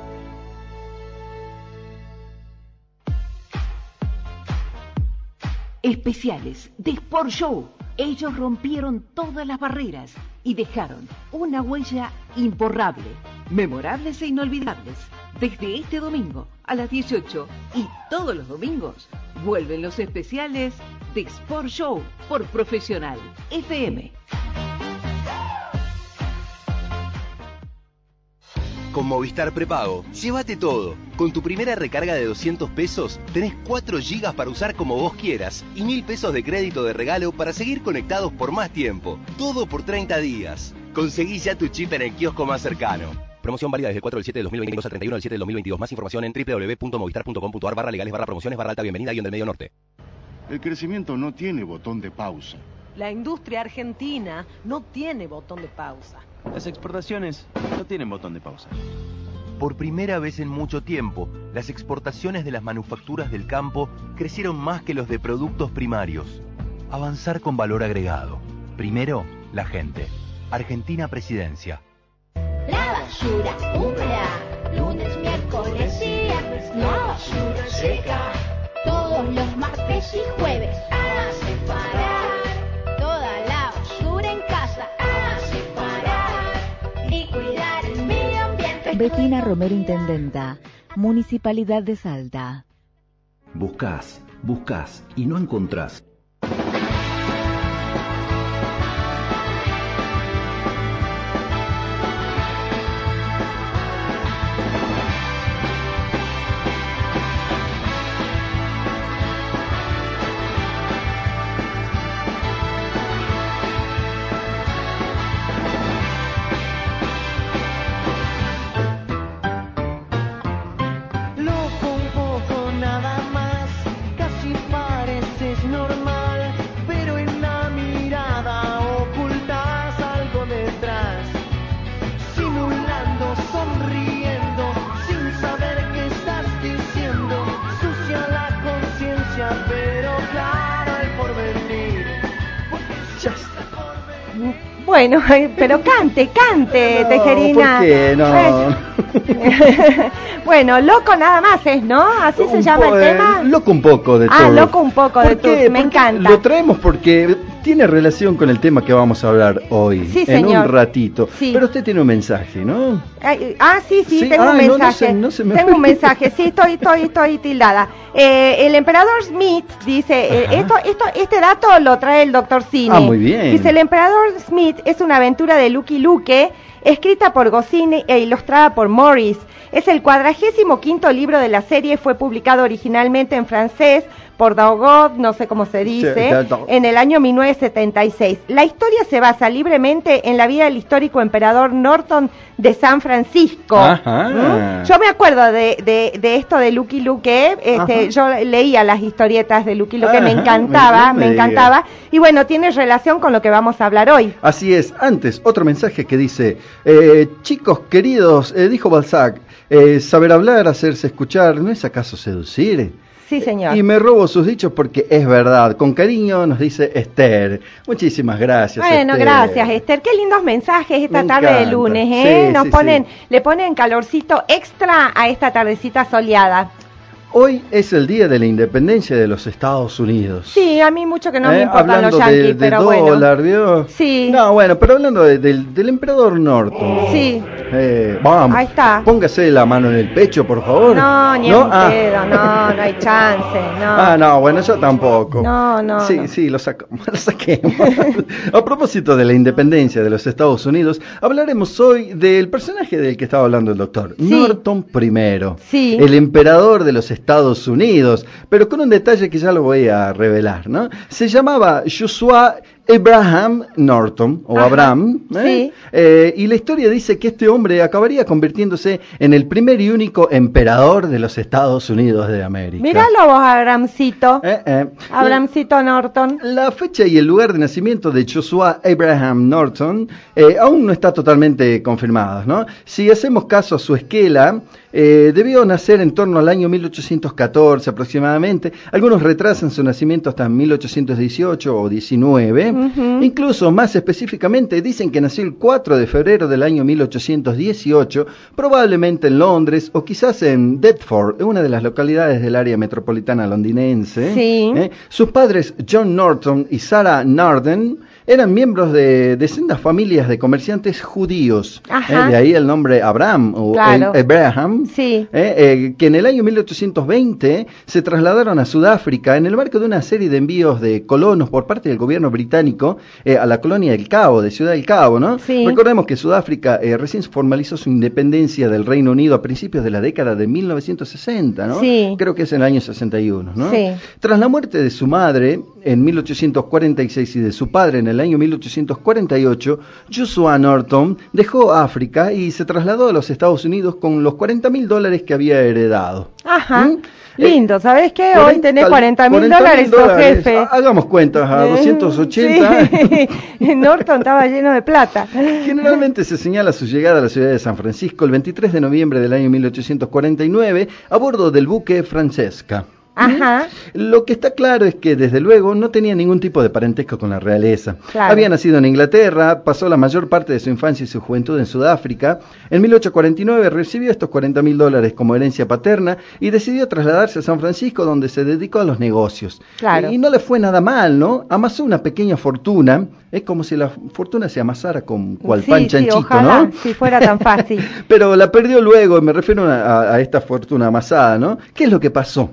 [SPEAKER 8] Especiales de Sport Show. Ellos rompieron todas las barreras y dejaron una huella imborrable, memorables e inolvidables. Desde este domingo a las 18 y todos los domingos vuelven los especiales de Sport Show por Profesional FM.
[SPEAKER 9] Con Movistar Prepago, llévate todo. Con tu primera recarga de 200 pesos, tenés 4 gigas para usar como vos quieras y 1000 pesos de crédito de regalo para seguir conectados por más tiempo. Todo por 30 días. Conseguí ya tu chip en el kiosco más cercano. Promoción válida desde el 4 del 7 de 2022 al 31 del 7 del 2022. Más información en www.movistar.com.ar barra legales barra promociones barra alta bienvenida y en del medio norte.
[SPEAKER 10] El crecimiento no tiene botón de pausa.
[SPEAKER 11] La industria argentina no tiene botón de pausa.
[SPEAKER 12] Las exportaciones no tienen botón de pausa.
[SPEAKER 9] Por primera vez en mucho tiempo, las exportaciones de las manufacturas del campo crecieron más que los de productos primarios. Avanzar con valor agregado. Primero, la gente. Argentina Presidencia.
[SPEAKER 13] La basura húmeda, lunes, miércoles y viernes, la basura seca. Todos los martes y jueves a separar toda la basura en casa a separar
[SPEAKER 14] Betina Romero Intendenta, Municipalidad de Salta.
[SPEAKER 15] Buscás, buscas y no encontrás.
[SPEAKER 2] Bueno, pero cante, cante,
[SPEAKER 3] no,
[SPEAKER 2] Tejerina.
[SPEAKER 3] ¿Por qué? No.
[SPEAKER 2] bueno, loco nada más es, ¿no? Así se llama el tema.
[SPEAKER 3] Loco un poco de
[SPEAKER 2] ah,
[SPEAKER 3] todo.
[SPEAKER 2] Ah, loco un poco de todo. Me encanta.
[SPEAKER 3] Lo traemos porque tiene relación con el tema que vamos a hablar hoy.
[SPEAKER 2] Sí,
[SPEAKER 3] en
[SPEAKER 2] señor.
[SPEAKER 3] un ratito.
[SPEAKER 2] Sí.
[SPEAKER 3] Pero usted tiene un mensaje, ¿no?
[SPEAKER 2] ah, sí, sí, tengo un mensaje. No, no se, me... Tengo un mensaje, sí, estoy, estoy, estoy tildada. Eh, el emperador Smith dice, eh, esto, esto, este dato lo trae el doctor Cine.
[SPEAKER 3] Ah, muy bien.
[SPEAKER 2] Dice, el emperador Smith es una aventura de Lucky Luke, escrita por Goscinny e ilustrada por Morris. Es el cuadragésimo quinto libro de la serie, fue publicado originalmente en francés por Daugod, no sé cómo se dice, en el año 1976. La historia se basa libremente en la vida del histórico emperador Norton de San Francisco. ¿Mm? Yo me acuerdo de, de, de, esto de Lucky Luke, este, yo leía las historietas de Lucky Luke, me encantaba, me, me encantaba, y bueno, tiene relación con lo que vamos a hablar hoy.
[SPEAKER 3] Así es, antes, otro mensaje que dice, eh, chicos queridos, eh, dijo Balzac, eh, saber hablar, hacerse escuchar, ¿no es acaso seducir?
[SPEAKER 2] Sí, señor.
[SPEAKER 3] Y me robo sus dichos porque es verdad. Con cariño nos dice Esther. Muchísimas gracias.
[SPEAKER 2] Bueno, gracias, Esther. Qué lindos mensajes esta
[SPEAKER 3] me
[SPEAKER 2] tarde
[SPEAKER 3] encanta.
[SPEAKER 2] de lunes, ¿eh?
[SPEAKER 3] Sí,
[SPEAKER 2] nos
[SPEAKER 3] sí,
[SPEAKER 2] ponen,
[SPEAKER 3] sí.
[SPEAKER 2] le ponen calorcito extra a esta tardecita soleada.
[SPEAKER 3] Hoy es el día de la independencia de los Estados Unidos.
[SPEAKER 2] Sí, a mí mucho que no me
[SPEAKER 3] Eh,
[SPEAKER 2] importan
[SPEAKER 3] hablando
[SPEAKER 2] los yanquis,
[SPEAKER 3] de, de
[SPEAKER 2] pero
[SPEAKER 3] dólar,
[SPEAKER 2] bueno. Sí.
[SPEAKER 3] No, bueno, pero hablando de- del, del emperador Norton.
[SPEAKER 2] Sí.
[SPEAKER 3] Eh, vamos.
[SPEAKER 2] Ahí está.
[SPEAKER 3] Póngase la mano en el pecho, por favor.
[SPEAKER 2] No, ni
[SPEAKER 3] ¿No?
[SPEAKER 2] en
[SPEAKER 3] Ah.
[SPEAKER 2] pedo, no, no hay chance, no.
[SPEAKER 3] Ah, no, bueno, yo tampoco.
[SPEAKER 2] No, no,
[SPEAKER 3] Sí,
[SPEAKER 2] no.
[SPEAKER 3] sí, lo, saco, lo saquemos. A propósito de la independencia de los Estados Unidos, hablaremos hoy del personaje del que estaba hablando el doctor, Norton I,
[SPEAKER 2] Sí.
[SPEAKER 3] el emperador de los Estados Unidos, pero con un detalle que ya lo voy a revelar, ¿no? Se llamaba Joshua Abraham Norton, o
[SPEAKER 2] Ajá,
[SPEAKER 3] Abraham, ¿eh?
[SPEAKER 2] sí.
[SPEAKER 3] Eh, y la historia dice que este hombre acabaría convirtiéndose en el primer y único emperador de los Estados Unidos de América.
[SPEAKER 2] Míralo vos, Abramcito.
[SPEAKER 3] Eh, eh.
[SPEAKER 2] Abramcito Norton.
[SPEAKER 3] La fecha y el lugar de nacimiento de Joshua Abraham Norton eh, aún no está totalmente confirmados, ¿no? Si hacemos caso a su esquela, eh, debió nacer en torno al año 1814 aproximadamente. Algunos retrasan su nacimiento hasta 1818 o 19. Incluso más específicamente dicen que nació el 4 de febrero del año 1818, probablemente en Londres o quizás en Deptford, una de las localidades del área metropolitana londinense.
[SPEAKER 2] Sí.
[SPEAKER 3] ¿eh? Sus padres, John Norton y Sarah Narden, eran miembros de, de sendas familias de comerciantes judíos.
[SPEAKER 2] Ajá.
[SPEAKER 3] ¿eh? De ahí el nombre Abraham o
[SPEAKER 2] Claro.
[SPEAKER 3] Abraham.
[SPEAKER 2] Sí.
[SPEAKER 3] ¿eh? Eh, que en el año 1820 se trasladaron a Sudáfrica en el marco de una serie de envíos de colonos por parte del gobierno británico a la colonia del Cabo, de Ciudad del Cabo, ¿no?
[SPEAKER 2] Sí.
[SPEAKER 3] Recordemos que Sudáfrica eh, recién formalizó su independencia del Reino Unido a principios de la década de 1960, ¿no?
[SPEAKER 2] Sí.
[SPEAKER 3] Creo que es en el año 61, ¿no? Tras la muerte de su madre en 1846 y de su padre en el año 1848, Joshua Norton dejó África y se trasladó a los Estados Unidos con los 40 mil dólares que había heredado.
[SPEAKER 2] Ajá.
[SPEAKER 3] ¿Mm?
[SPEAKER 2] Lindo, ¿sabes qué? Hoy tenés 40 mil
[SPEAKER 3] 40.000
[SPEAKER 2] dólares,
[SPEAKER 3] dólares.
[SPEAKER 2] jefe.
[SPEAKER 3] Ha- Hagamos cuentas a
[SPEAKER 2] Eh,
[SPEAKER 3] 280.
[SPEAKER 2] sí. Norton estaba lleno de plata.
[SPEAKER 3] Generalmente se señala su llegada a la ciudad de San Francisco el 23 de noviembre del año 1849 a bordo del buque Francesca.
[SPEAKER 2] Ajá.
[SPEAKER 3] Lo que está claro es que desde luego no tenía ningún tipo de parentesco con la realeza. Había nacido en Inglaterra, pasó la mayor parte de su infancia y su juventud en Sudáfrica. En 1849 recibió estos 40 mil dólares como herencia paterna y decidió trasladarse a San Francisco donde se dedicó a los negocios.
[SPEAKER 2] Claro.
[SPEAKER 3] Y no le fue nada mal, ¿no? Amasó una pequeña fortuna. Es como si la fortuna se amasara con cual
[SPEAKER 2] sí,
[SPEAKER 3] pan
[SPEAKER 2] sí,
[SPEAKER 3] chanchito,
[SPEAKER 2] ojalá,
[SPEAKER 3] ¿no?
[SPEAKER 2] Si fuera tan fácil.
[SPEAKER 3] Pero la perdió luego, me refiero a, a esta fortuna amasada, ¿no? ¿Qué es lo que pasó?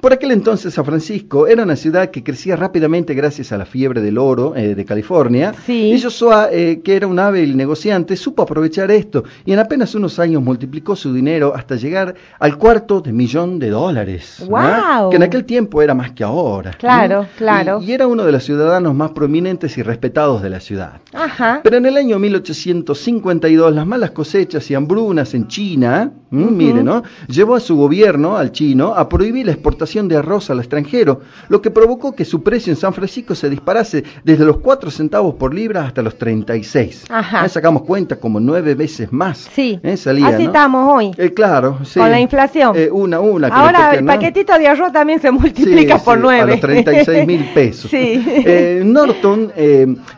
[SPEAKER 3] Por aquel entonces San Francisco era una ciudad que crecía rápidamente gracias a la fiebre del oro eh, de California.
[SPEAKER 2] Sí.
[SPEAKER 3] Y Joshua, eh, que era un hábil negociante, supo aprovechar esto y en apenas unos años multiplicó su dinero hasta llegar al cuarto de millón de dólares.
[SPEAKER 2] ¡Guau!
[SPEAKER 3] Que en aquel tiempo era más que ahora.
[SPEAKER 2] Claro,
[SPEAKER 3] ¿no?
[SPEAKER 2] claro.
[SPEAKER 3] Y, y era uno de los ciudadanos más prominentes y respetados de la ciudad.
[SPEAKER 2] Ajá.
[SPEAKER 3] Pero en el año 1852 las malas cosechas y hambrunas en China, ¿m? mire, ¿no? Llevó a su gobierno, al chino, a prohibir la exportación de arroz al extranjero, lo que provocó que su precio en San Francisco se disparase desde los 4 centavos por libra hasta los 36.
[SPEAKER 2] Ajá.
[SPEAKER 3] ¿Eh? Sacamos cuenta como nueve veces más.
[SPEAKER 2] Sí.
[SPEAKER 3] ¿eh? Salía,
[SPEAKER 2] Así
[SPEAKER 3] ¿no?
[SPEAKER 2] estamos hoy.
[SPEAKER 3] Eh, claro, sí.
[SPEAKER 2] Con la inflación.
[SPEAKER 3] Eh, una, una.
[SPEAKER 2] Ahora el paquetito de arroz también se multiplica
[SPEAKER 3] Sí,
[SPEAKER 2] por
[SPEAKER 3] sí,
[SPEAKER 2] nueve.
[SPEAKER 3] A los 36 mil pesos.
[SPEAKER 2] Sí.
[SPEAKER 3] Eh, Norton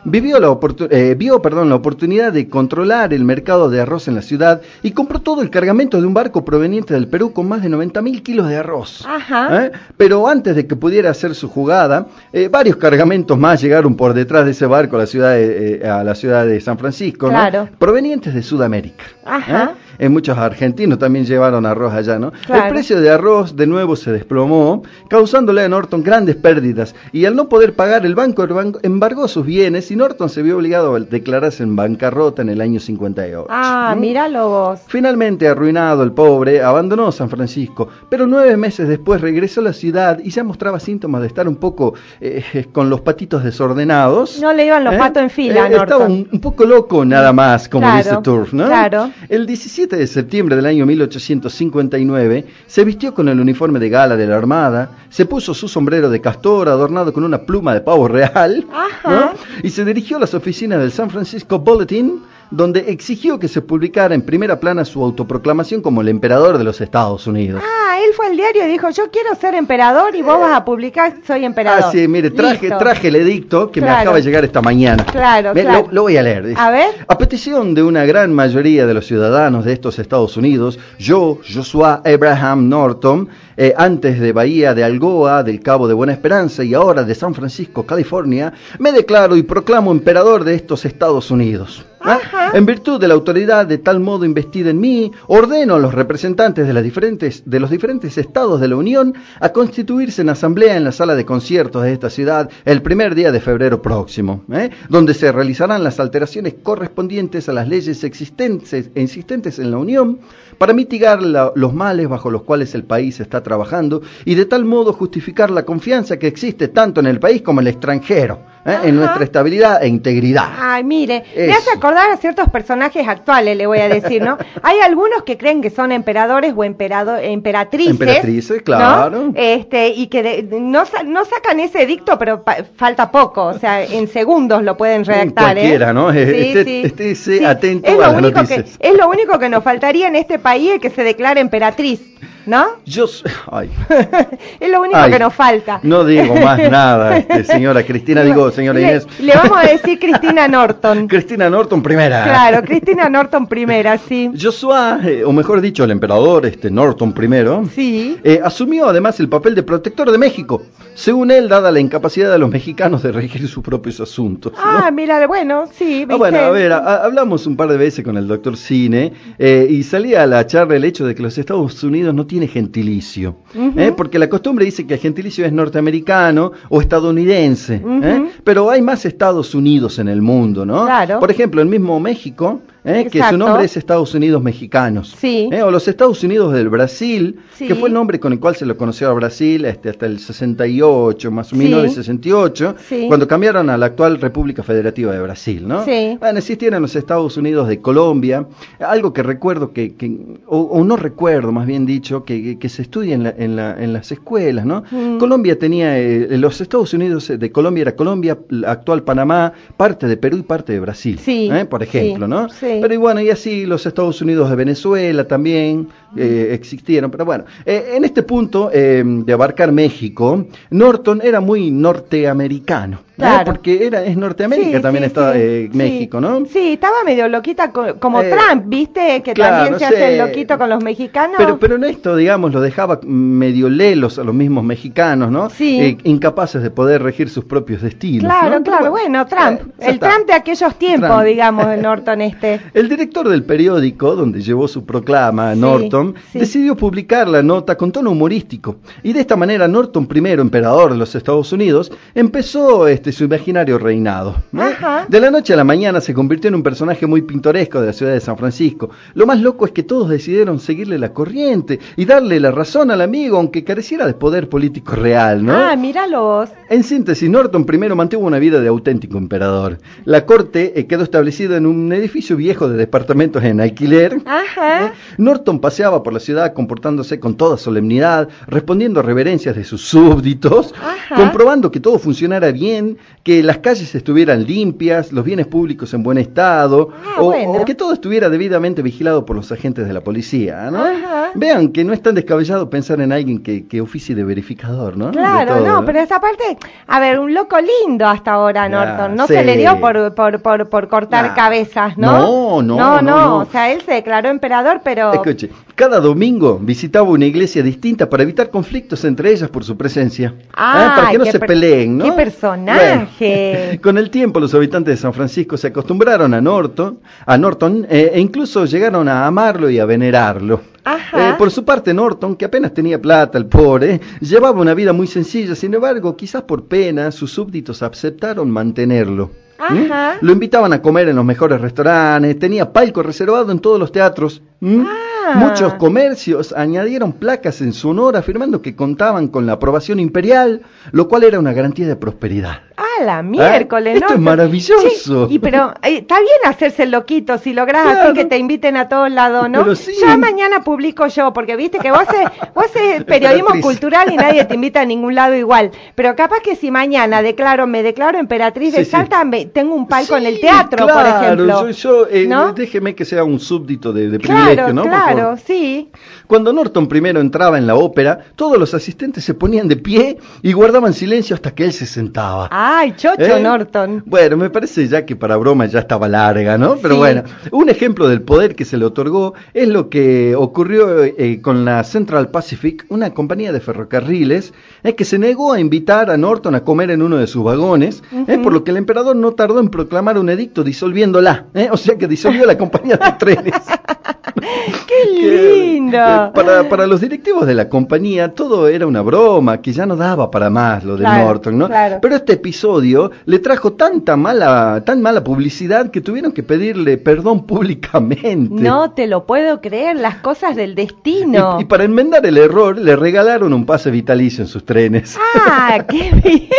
[SPEAKER 3] vivió la eh, vio perdón, la oportunidad de controlar el mercado de arroz en la ciudad y compró todo el cargamento de un barco proveniente del Perú con más de 90 mil kilos de arroz.
[SPEAKER 2] Ajá.
[SPEAKER 3] ¿Eh? Pero antes de que pudiera hacer su jugada, eh, varios cargamentos más llegaron por detrás de ese barco a la ciudad de, eh, a la ciudad de San Francisco, ¿no?
[SPEAKER 2] Claro.
[SPEAKER 3] provenientes de Sudamérica.
[SPEAKER 2] Ajá.
[SPEAKER 3] ¿Eh? Muchos argentinos también llevaron arroz allá, ¿no?
[SPEAKER 2] Claro.
[SPEAKER 3] El precio de arroz de nuevo se desplomó, causándole a Norton grandes pérdidas. Y al no poder pagar, el banco embargó- sus bienes y Norton se vio obligado a declararse en bancarrota en el año 58.
[SPEAKER 2] Ah,
[SPEAKER 3] ¿Mm?
[SPEAKER 2] míralo vos.
[SPEAKER 3] Finalmente, arruinado el pobre, abandonó San Francisco, pero nueve meses después regresó a la ciudad y ya mostraba síntomas de estar un poco eh, con los patitos desordenados.
[SPEAKER 2] No le iban los
[SPEAKER 3] ¿Eh?
[SPEAKER 2] patos en fila,
[SPEAKER 3] Eh,
[SPEAKER 2] Norton.
[SPEAKER 3] Estaba un, un poco loco nada más, como
[SPEAKER 2] Claro,
[SPEAKER 3] dice Turf, ¿no?
[SPEAKER 2] claro.
[SPEAKER 3] El 17 de septiembre del año 1859 se vistió con el uniforme de gala de la Armada, se puso su sombrero de castor adornado con una pluma de pavo real. ¿no? y se dirigió a las oficinas del San Francisco Bulletin donde exigió que se publicara en primera plana su autoproclamación como el emperador de los Estados Unidos.
[SPEAKER 2] Ah, él fue al diario y dijo, yo quiero ser emperador y vos vas a publicar, soy emperador.
[SPEAKER 3] Ah, sí, mire, traje,
[SPEAKER 2] Listo.
[SPEAKER 3] traje el edicto que me acaba de llegar esta mañana.
[SPEAKER 2] Claro, claro.
[SPEAKER 3] Lo, lo voy a leer. dice.
[SPEAKER 2] A ver.
[SPEAKER 3] A petición de una gran mayoría de los ciudadanos de estos Estados Unidos, yo, Joshua Abraham Norton, eh, antes de Bahía de Algoa, del Cabo de Buena Esperanza y ahora de San Francisco, California, me declaro y proclamo emperador de estos Estados Unidos. ¿Ah? En virtud de la autoridad de tal modo investida en mí, ordeno a los representantes de, las diferentes, de los diferentes estados de la Unión a constituirse en asamblea en la sala de conciertos de esta ciudad el primer día de febrero próximo, ¿eh? donde se realizarán las alteraciones correspondientes a las leyes existentes, existentes en la Unión para mitigar la- los males bajo los cuales el país está trabajando y de tal modo justificar la confianza que existe tanto en el país como en el extranjero, ¿eh? en nuestra estabilidad e integridad.
[SPEAKER 2] Ay, mire, me hace acordar a ciertos personajes actuales, le voy a decir, ¿no? Hay algunos que creen que son emperadores o emperado, emperatrices.
[SPEAKER 3] Emperatrices,
[SPEAKER 2] ¿no?
[SPEAKER 3] claro.
[SPEAKER 2] Este, y que de- no, no sacan ese edicto, pero pa- falta poco, o sea, en segundos lo pueden redactar, ¿eh?
[SPEAKER 3] Cualquiera, ¿no?
[SPEAKER 2] Sí,
[SPEAKER 3] Esté-
[SPEAKER 2] sí.
[SPEAKER 3] estése
[SPEAKER 2] Sí,
[SPEAKER 3] atento
[SPEAKER 2] es
[SPEAKER 3] a
[SPEAKER 2] lo
[SPEAKER 3] las
[SPEAKER 2] único
[SPEAKER 3] noticias.
[SPEAKER 2] Que, es lo único que nos faltaría en este país, es que se declare emperatriz, ¿no?
[SPEAKER 3] Yo, ay,
[SPEAKER 2] Es lo único
[SPEAKER 3] Ay,
[SPEAKER 2] que nos falta.
[SPEAKER 3] no digo más nada, este, señora Cristina, digo, señora
[SPEAKER 2] le,
[SPEAKER 3] Inés.
[SPEAKER 2] le vamos a decir Cristina Norton.
[SPEAKER 3] Cristina Norton primera.
[SPEAKER 2] Claro, Cristina Norton primera, sí.
[SPEAKER 3] Joshua, eh, o mejor dicho, el emperador este Norton primero,
[SPEAKER 2] Sí.
[SPEAKER 3] eh, asumió además el papel de protector de México, según él, dada la incapacidad de los mexicanos de regir sus propios asuntos. ¿no?
[SPEAKER 2] Ah, mira, bueno, sí,
[SPEAKER 3] Ah, bueno, a ver, a- hablamos un par de veces con el doctor Cine eh, y salía a la charla el hecho de que los Estados Unidos no tiene gentilicio, porque la costumbre dice que el gentilicio es norteamericano o estadounidense. ¿eh? Pero hay más Estados Unidos en el mundo, ¿no?
[SPEAKER 2] Claro.
[SPEAKER 3] Por ejemplo, el mismo México, ¿eh? que su nombre es Estados Unidos Mexicanos,
[SPEAKER 2] Sí.
[SPEAKER 3] ¿eh? o los Estados Unidos del Brasil,
[SPEAKER 2] Sí.
[SPEAKER 3] que fue el nombre con el cual se lo conoció a Brasil este, hasta el 68, más o
[SPEAKER 2] Sí.
[SPEAKER 3] menos de 68,
[SPEAKER 2] Sí.
[SPEAKER 3] cuando cambiaron a la actual República Federativa de Brasil, ¿no?
[SPEAKER 2] Sí.
[SPEAKER 3] Bueno, existieron los Estados Unidos de Colombia, algo que recuerdo que, que- o, o no recuerdo, más bien dicho, que, que- se estudia en, la- en, la- en las escuelas, ¿no?
[SPEAKER 2] Mm.
[SPEAKER 3] Colombia tenía, eh, los Estados Unidos de Colombia era Colombia, la actual Panamá, parte de Perú y parte de Brasil,
[SPEAKER 2] Sí,
[SPEAKER 3] ¿eh? por ejemplo,
[SPEAKER 2] sí,
[SPEAKER 3] ¿no? Pero y bueno, y así los Estados Unidos de Venezuela también, eh, existieron, pero bueno, eh, en este punto eh, de abarcar México, Norton era muy norteamericano. Claro. Porque era, es Norteamérica también está México, ¿no?
[SPEAKER 2] Sí, estaba medio loquita como Trump, ¿viste? Que también se hace el loquito con los mexicanos.
[SPEAKER 3] Pero, pero en esto, digamos, lo dejaba medio lelos a los mismos mexicanos, ¿no? Sí. incapaces de poder regir sus propios destinos.
[SPEAKER 2] Claro, claro, bueno, Trump. el Trump de aquellos tiempos, digamos, de Norton este.
[SPEAKER 3] El director del periódico, donde llevó su proclama, Norton, decidió publicar la nota con tono humorístico. Y de esta manera Norton, primero emperador de los Estados Unidos, empezó este, su imaginario reinado. De la noche a la mañana se convirtió en un personaje muy pintoresco de la ciudad de San Francisco. Lo más loco es que todos decidieron seguirle la corriente y darle la razón al amigo, aunque careciera de poder político real, ¿no?
[SPEAKER 2] Ah, míralos.
[SPEAKER 3] En síntesis, Norton primero mantuvo una vida de auténtico emperador. La corte eh, quedó establecida en un edificio viejo de departamentos en alquiler.
[SPEAKER 2] Ajá. ¿Eh?
[SPEAKER 3] Norton paseaba por la ciudad comportándose con toda solemnidad, respondiendo a reverencias de sus súbditos, comprobando que todo funcionara bien, que las calles estuvieran limpias, los bienes públicos en buen estado, ah, o, que todo estuviera debidamente vigilado por los agentes de la policía. ¿no? Vean que no es tan descabellado pensar en alguien que, que oficie de verificador, ¿no?
[SPEAKER 2] Claro, no, pero esa parte, a ver, un loco lindo hasta ahora, Norton. No se le dio por, por, por, por cortar cabezas,
[SPEAKER 3] ¿no? No, no,
[SPEAKER 2] no, no, O sea, él se declaró emperador, pero.
[SPEAKER 3] Escuche, cada domingo visitaba una iglesia distinta para evitar conflictos entre ellas por su presencia.
[SPEAKER 2] Ah,
[SPEAKER 3] para que no se peleen, ¿no?
[SPEAKER 2] ¡Qué personaje!
[SPEAKER 3] con el tiempo los habitantes de San Francisco se acostumbraron a Norton, a Norton eh, e incluso llegaron a amarlo y a venerarlo.
[SPEAKER 2] Ajá.
[SPEAKER 3] Eh, por su parte, Norton, que apenas tenía plata, el pobre, llevaba una vida muy sencilla, sin embargo, quizás por pena, sus súbditos aceptaron mantenerlo.
[SPEAKER 2] ¿Mm? Ajá.
[SPEAKER 3] Lo invitaban a comer en los mejores restaurantes, tenía palco reservado en todos los teatros. ¿Mm?
[SPEAKER 2] Ah.
[SPEAKER 3] Muchos comercios añadieron placas en su honor afirmando que contaban con la aprobación imperial, lo cual era una garantía de prosperidad.
[SPEAKER 2] Ah, la miércoles,
[SPEAKER 3] Esto es maravilloso.
[SPEAKER 2] y pero eh, está bien hacerse el loquito si logras así que te inviten a todos lados, ¿no? Ya mañana publico yo, porque viste que vos haces, vos periodismo cultural y nadie te invita a ningún lado igual. Pero capaz que si mañana declaro, me declaro emperatriz de Salta, tengo un palco en el teatro, por ejemplo.
[SPEAKER 3] Yo, yo eh, déjeme que sea un súbdito de, de privilegio, ¿no?
[SPEAKER 2] Claro, sí.
[SPEAKER 3] Cuando Norton primero entraba en la ópera, todos los asistentes se ponían de pie y guardaban silencio hasta que él se sentaba.
[SPEAKER 2] Ay, chocho ¿Eh? Norton.
[SPEAKER 3] Bueno, me parece ya que para broma ya estaba larga, ¿no? Pero bueno, un ejemplo del poder que se le otorgó es lo que ocurrió eh, con la Central Pacific, una compañía de ferrocarriles, eh, que se negó a invitar a Norton a comer en uno de sus vagones, por lo que el emperador no tardó en proclamar un edicto disolviéndola, o sea que disolvió la compañía de trenes.
[SPEAKER 2] ¡Qué lindo!
[SPEAKER 3] Para, para, los directivos de la compañía todo era una broma, que ya no daba para más lo de Norton, ¿no? Pero este episodio le trajo tanta mala, tan mala publicidad que tuvieron que pedirle perdón públicamente.
[SPEAKER 2] No te lo puedo creer, las cosas del destino.
[SPEAKER 3] Y, para enmendar el error, le regalaron un pase vitalicio en sus trenes.
[SPEAKER 2] ¡Ah, qué bien!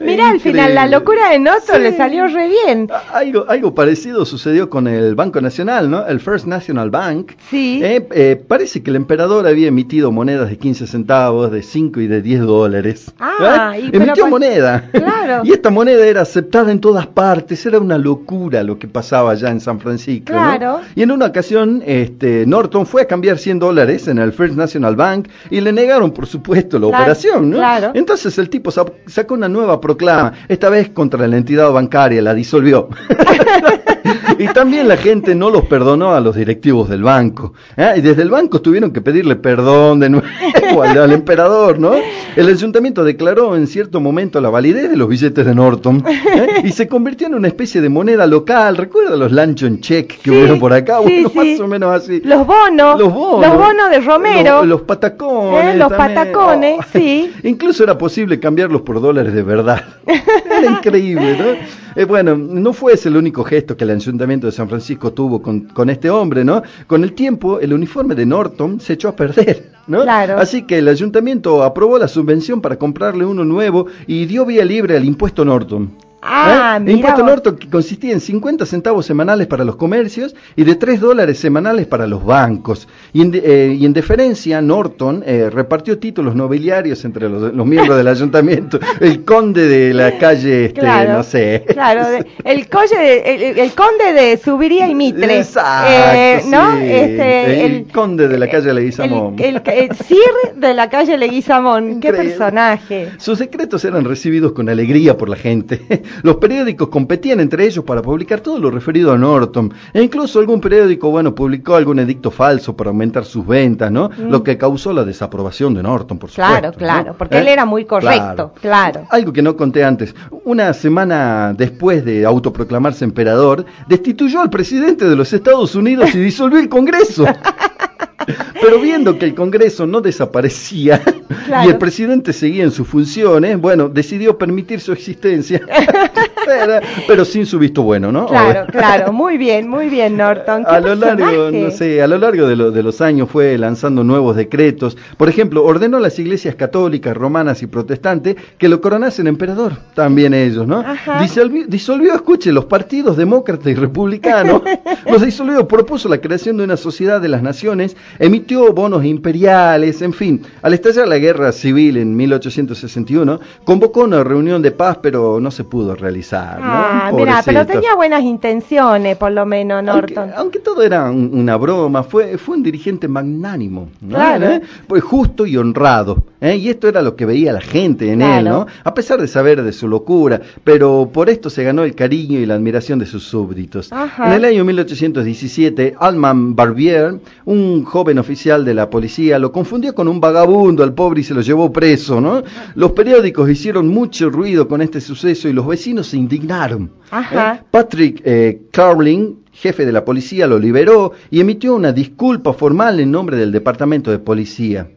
[SPEAKER 2] Mira, al final la locura de Norton le salió re bien.
[SPEAKER 3] Algo, algo parecido sucedió con el Banco Nacional, ¿no? El First National Bank.
[SPEAKER 2] Sí.
[SPEAKER 3] Eh, eh, parece que el emperador había emitido monedas de 15 centavos, de 5 y de 10 dólares.
[SPEAKER 2] Ah,
[SPEAKER 3] ¿Eh? Emitió moneda.
[SPEAKER 2] Claro.
[SPEAKER 3] y esta moneda era aceptada en todas partes. Era una locura lo que pasaba allá en San Francisco.
[SPEAKER 2] Claro.
[SPEAKER 3] Y en una ocasión, este, Norton fue a cambiar 100 dólares en el First National Bank y le negaron, por supuesto, la operación. ¿no?
[SPEAKER 2] Claro.
[SPEAKER 3] Entonces el tipo sacó una nueva proclama, esta vez contra la entidad bancaria, la disolvió. y también la gente no los perdonó a los directivos del banco. ¿eh? Y desde el banco tuvieron que pedirle perdón de nuevo al, emperador, ¿no? El ayuntamiento declaró en cierto momento la validez de los billetes de Norton ¿eh? y se convirtió en una especie de moneda local. ¿Recuerda los luncheon check que hubieron por acá?
[SPEAKER 2] bueno,
[SPEAKER 3] más o menos así.
[SPEAKER 2] Los bonos.
[SPEAKER 3] Los bonos.
[SPEAKER 2] Los bonos de Romero.
[SPEAKER 3] Los, patacones.
[SPEAKER 2] ¿Eh? Los patacones, oh. sí.
[SPEAKER 3] Incluso era posible cambiarlos por dólares de verdad. Era increíble, ¿no? Eh, bueno, no fue ese el único gesto que el Ayuntamiento de San Francisco tuvo con, con, este hombre, ¿no? Con el tiempo, el uniforme de Norton se echó a perder, ¿no?
[SPEAKER 2] Claro.
[SPEAKER 3] Así que el Ayuntamiento aprobó la subvención para comprarle uno nuevo y dio vía libre al impuesto Norton.
[SPEAKER 2] Ah,
[SPEAKER 3] ¿Eh? Impuesto Norton que consistía en 50 centavos semanales para los comercios y de 3 dólares semanales para los bancos. Y en, eh, y en deferencia, Norton eh, repartió títulos nobiliarios entre los, miembros del ayuntamiento. El conde de la calle, este, no sé.
[SPEAKER 2] Claro, el, el, conde de Subiría y Mitre.
[SPEAKER 3] Exacto, ¿no? Este, el, conde de la calle Leguizamón.
[SPEAKER 2] El, Sir de la calle Leguizamón. Qué personaje.
[SPEAKER 3] Sus secretos eran recibidos con alegría por la gente. Los periódicos competían entre ellos para publicar todo lo referido a Norton. E incluso algún periódico, bueno, publicó algún edicto falso para aumentar sus ventas, ¿no? Mm. Lo que causó la desaprobación de Norton, por
[SPEAKER 2] supuesto. Claro, claro, porque él ¿Eh? era muy correcto, claro.
[SPEAKER 3] Algo que no conté antes. Una semana después de autoproclamarse emperador, destituyó al presidente de los Estados Unidos y disolvió el Congreso. Pero viendo que el Congreso no desaparecía y el presidente seguía en sus funciones, bueno, decidió permitir su existencia, pero, sin su visto bueno, ¿no?
[SPEAKER 2] Claro, claro, muy bien, muy bien, Norton.
[SPEAKER 3] a lo largo, no sé, a lo largo de, de, los años fue lanzando nuevos decretos. Por ejemplo, ordenó a las iglesias católicas, romanas y protestantes que lo coronasen emperador, también ellos, ¿no? Disolvió, disolvió, escuche, los partidos demócratas y republicanos, los disolvió, propuso la creación de una sociedad de las naciones emitió bonos imperiales, en fin. Al estallar la guerra civil en 1861, convocó una reunión de paz, pero no se pudo realizar.
[SPEAKER 2] Ah, mira, pero tenía buenas intenciones, por lo menos, Norton.
[SPEAKER 3] Aunque, todo era una broma, fue, fue un dirigente magnánimo, claro. ¿Eh? Pues justo y honrado. ¿eh? Y esto era lo que veía la gente en él, ¿no? A pesar de saber de su locura, pero por esto se ganó el cariño y la admiración de sus súbditos. En el año 1817, Alman Barbier, un joven oficial de la policía lo confundió con un vagabundo al pobre y se lo llevó preso, ¿no? Los periódicos hicieron mucho ruido con este suceso y los vecinos se indignaron. ¿Eh? Patrick eh, Carling, jefe de la policía, lo liberó y emitió una disculpa formal en nombre del departamento de policía.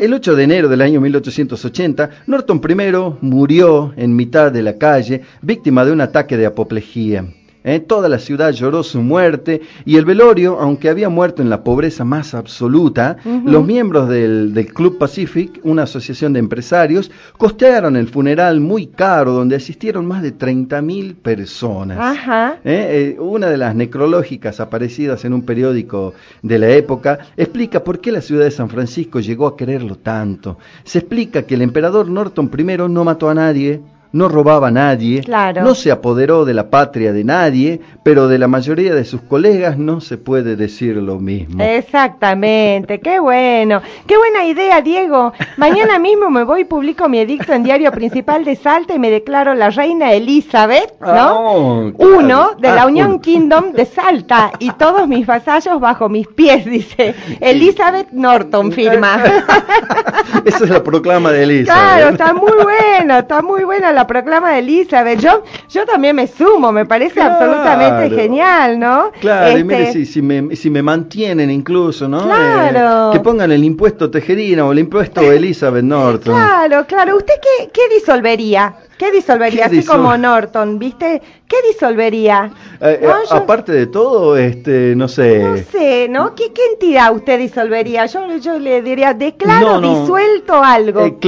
[SPEAKER 3] El 8 de enero del año 1880, Norton I murió en mitad de la calle, víctima de un ataque de apoplejía. ¿Eh? toda la ciudad lloró su muerte y el velorio, aunque había muerto en la pobreza más absoluta, los miembros del, Club Pacific, una asociación de empresarios, costearon el funeral muy caro donde asistieron más de 30.000 personas. ¿Eh? Eh, una de las necrológicas aparecidas en un periódico de la época explica por qué la ciudad de San Francisco llegó a quererlo tanto. Se explica que el emperador Norton I no mató a nadie, no robaba a nadie, no se apoderó de la patria de nadie, pero de la mayoría de sus colegas no se puede decir lo mismo.
[SPEAKER 2] Exactamente, qué bueno, qué buena idea, Diego. Mañana mismo me voy y publico mi edicto en Diario Principal de Salta y me declaro la reina Elizabeth, ¿no? Ah, Uno de la ah, Unión Kingdom de Salta y todos mis vasallos bajo mis pies, dice Elizabeth Norton, firma.
[SPEAKER 3] Esa es la proclama de Elizabeth.
[SPEAKER 2] Claro, está muy buena, está muy buena la la proclama de Elizabeth. Yo, yo también me sumo, me parece absolutamente genial, ¿no?
[SPEAKER 3] Claro, y mire, este si, si, me, si me mantienen incluso, ¿no?
[SPEAKER 2] Claro.
[SPEAKER 3] Eh, que pongan el impuesto Tejerina o el impuesto Elizabeth Norton.
[SPEAKER 2] Claro, claro. ¿Usted qué, qué disolvería? ¿Qué disolvería? Así como Norton, ¿viste? ¿Qué disolvería?
[SPEAKER 3] Eh, eh, aparte de todo, este, no sé.
[SPEAKER 2] No sé, ¿no? ¿Qué, qué entidad usted disolvería? Yo, yo le diría, declaro disuelto algo.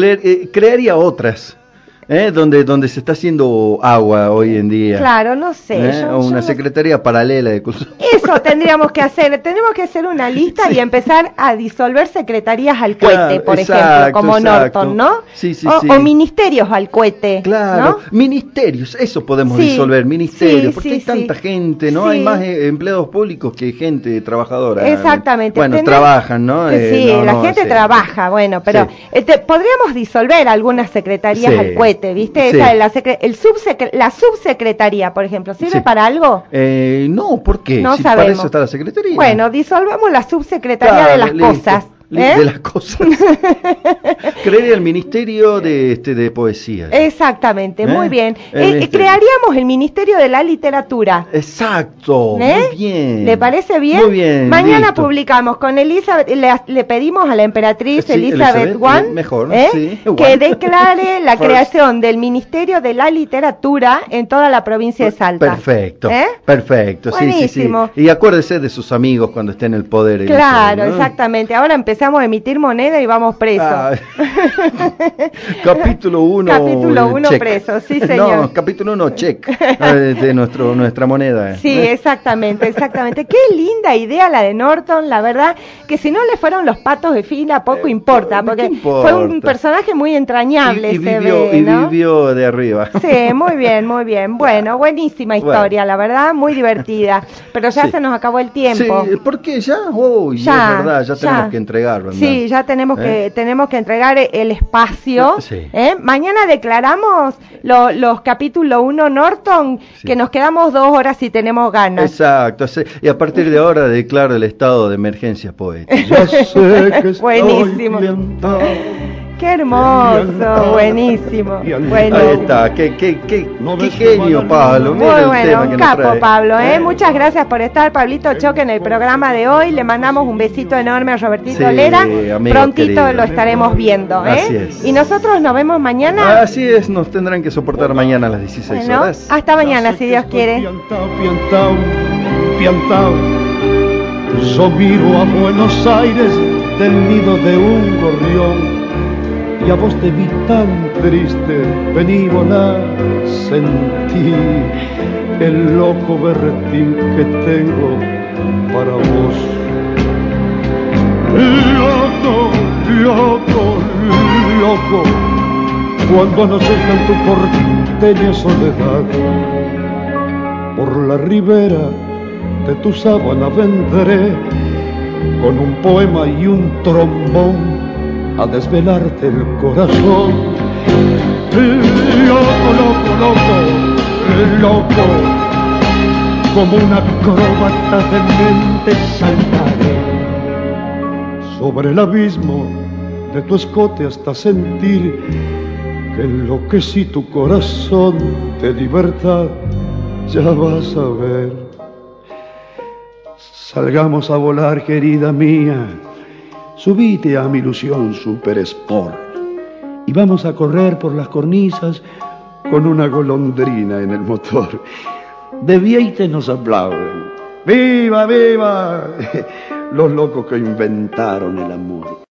[SPEAKER 3] crearía otras. ¿Eh? Donde, donde se está haciendo agua hoy en día.
[SPEAKER 2] Claro, no sé.
[SPEAKER 3] ¿Eh? o una secretaría paralela de cultura.
[SPEAKER 2] Eso tendríamos que hacer. Tenemos que hacer una lista y empezar a disolver secretarías al cohete, por ejemplo, como Norton, ¿no?
[SPEAKER 3] Sí, sí,
[SPEAKER 2] o,
[SPEAKER 3] sí.
[SPEAKER 2] o, ministerios al cohete.
[SPEAKER 3] Claro, ministerios, eso podemos disolver, ministerios, porque hay tanta gente, ¿no? Hay más eh, empleados públicos que gente trabajadora.
[SPEAKER 2] Exactamente.
[SPEAKER 3] Bueno, trabajan, ¿no?
[SPEAKER 2] sí, la gente trabaja, bueno, pero este, podríamos disolver algunas secretarías al cohete ¿viste? Esa, la, el la subsecretaría, por ejemplo, ¿sirve para algo?
[SPEAKER 3] Eh, no, ¿por qué?
[SPEAKER 2] No
[SPEAKER 3] si
[SPEAKER 2] sabemos.
[SPEAKER 3] Para eso está la secretaría.
[SPEAKER 2] Bueno, disolvamos la subsecretaría de las cosas.
[SPEAKER 3] ¿Eh? de las cosas. Crearía el Ministerio de, este, de Poesía.
[SPEAKER 2] Exactamente, muy ¿Eh? bien. Eh, crearíamos el Ministerio de la Literatura.
[SPEAKER 3] Exacto, muy bien.
[SPEAKER 2] ¿Le parece bien?
[SPEAKER 3] Muy bien.
[SPEAKER 2] Mañana publicamos con Elizabeth, le, pedimos a la emperatriz Elizabeth, I
[SPEAKER 3] mejor,
[SPEAKER 2] que declare la creación del Ministerio de la Literatura en toda la provincia de Salta.
[SPEAKER 3] Perfecto, perfecto, sí, sí, sí. Y acuérdese de sus amigos cuando esté en el poder.
[SPEAKER 2] Claro, exactamente. Ahora empezamos empezamos a emitir moneda y vamos presos. Ah.
[SPEAKER 3] capítulo 1.
[SPEAKER 2] Capítulo 1 preso, sí señor.
[SPEAKER 3] No, capítulo 1 check de nuestro, nuestra moneda.
[SPEAKER 2] Sí, exactamente, exactamente. Qué linda idea la de Norton, la verdad, que si no le fueron los patos de fila, poco eh, importa, porque fue un personaje muy entrañable.
[SPEAKER 3] Y, vivió, y vivió de arriba.
[SPEAKER 2] Sí, muy bien, muy bien. Bueno, buenísima historia, la verdad, muy divertida. Pero ya se nos acabó el tiempo.
[SPEAKER 3] Sí, ¿por qué ya? Uy, ya, es verdad, ya, tenemos que entregar. ¿Verdad?
[SPEAKER 2] Sí, ya tenemos que ¿Eh? tenemos que entregar el espacio. ¿eh? Mañana declaramos los capítulos 1 Norton, que nos quedamos dos horas y tenemos ganas.
[SPEAKER 3] Exacto, y a partir de ahora declaro el estado de emergencia poética.
[SPEAKER 2] Buenísimo. Qué hermoso, buenísimo. Bueno.
[SPEAKER 3] Ahí está, qué, qué, qué, qué genio, Pablo.
[SPEAKER 2] Muy bueno, un capo, Pablo. ¿eh? Muchas gracias por estar, Pablito Choque, en el programa de hoy. Le mandamos un besito enorme a Robertito Lera. Prontito lo estaremos viendo. ¿eh? Así es. Y nosotros nos vemos mañana.
[SPEAKER 3] Así es, nos tendrán que soportar mañana a las 16 horas.
[SPEAKER 2] Hasta mañana, si Dios quiere.
[SPEAKER 16] Yo miro a Buenos Aires del nido de un gorrión y a vos te vi tan triste, vení volar, sentí el loco berretín que tengo para vos. Loco, loco, loco, cuando no en tu porteña soledad, por la ribera de tu sábana vendré con un poema y un trombón a desvelarte el corazón. Loco, loco, loco, loco, como una acróbata de mente saltaré sobre el abismo de tu escote hasta sentir que enloquecí tu corazón de libertad, ya vas a ver. Salgamos a volar, querida mía Subite a mi ilusión Super Sport y vamos a correr por las cornisas con una golondrina en el motor. De Vieite nos aplauden. ¡Viva, viva! Los locos que inventaron el amor.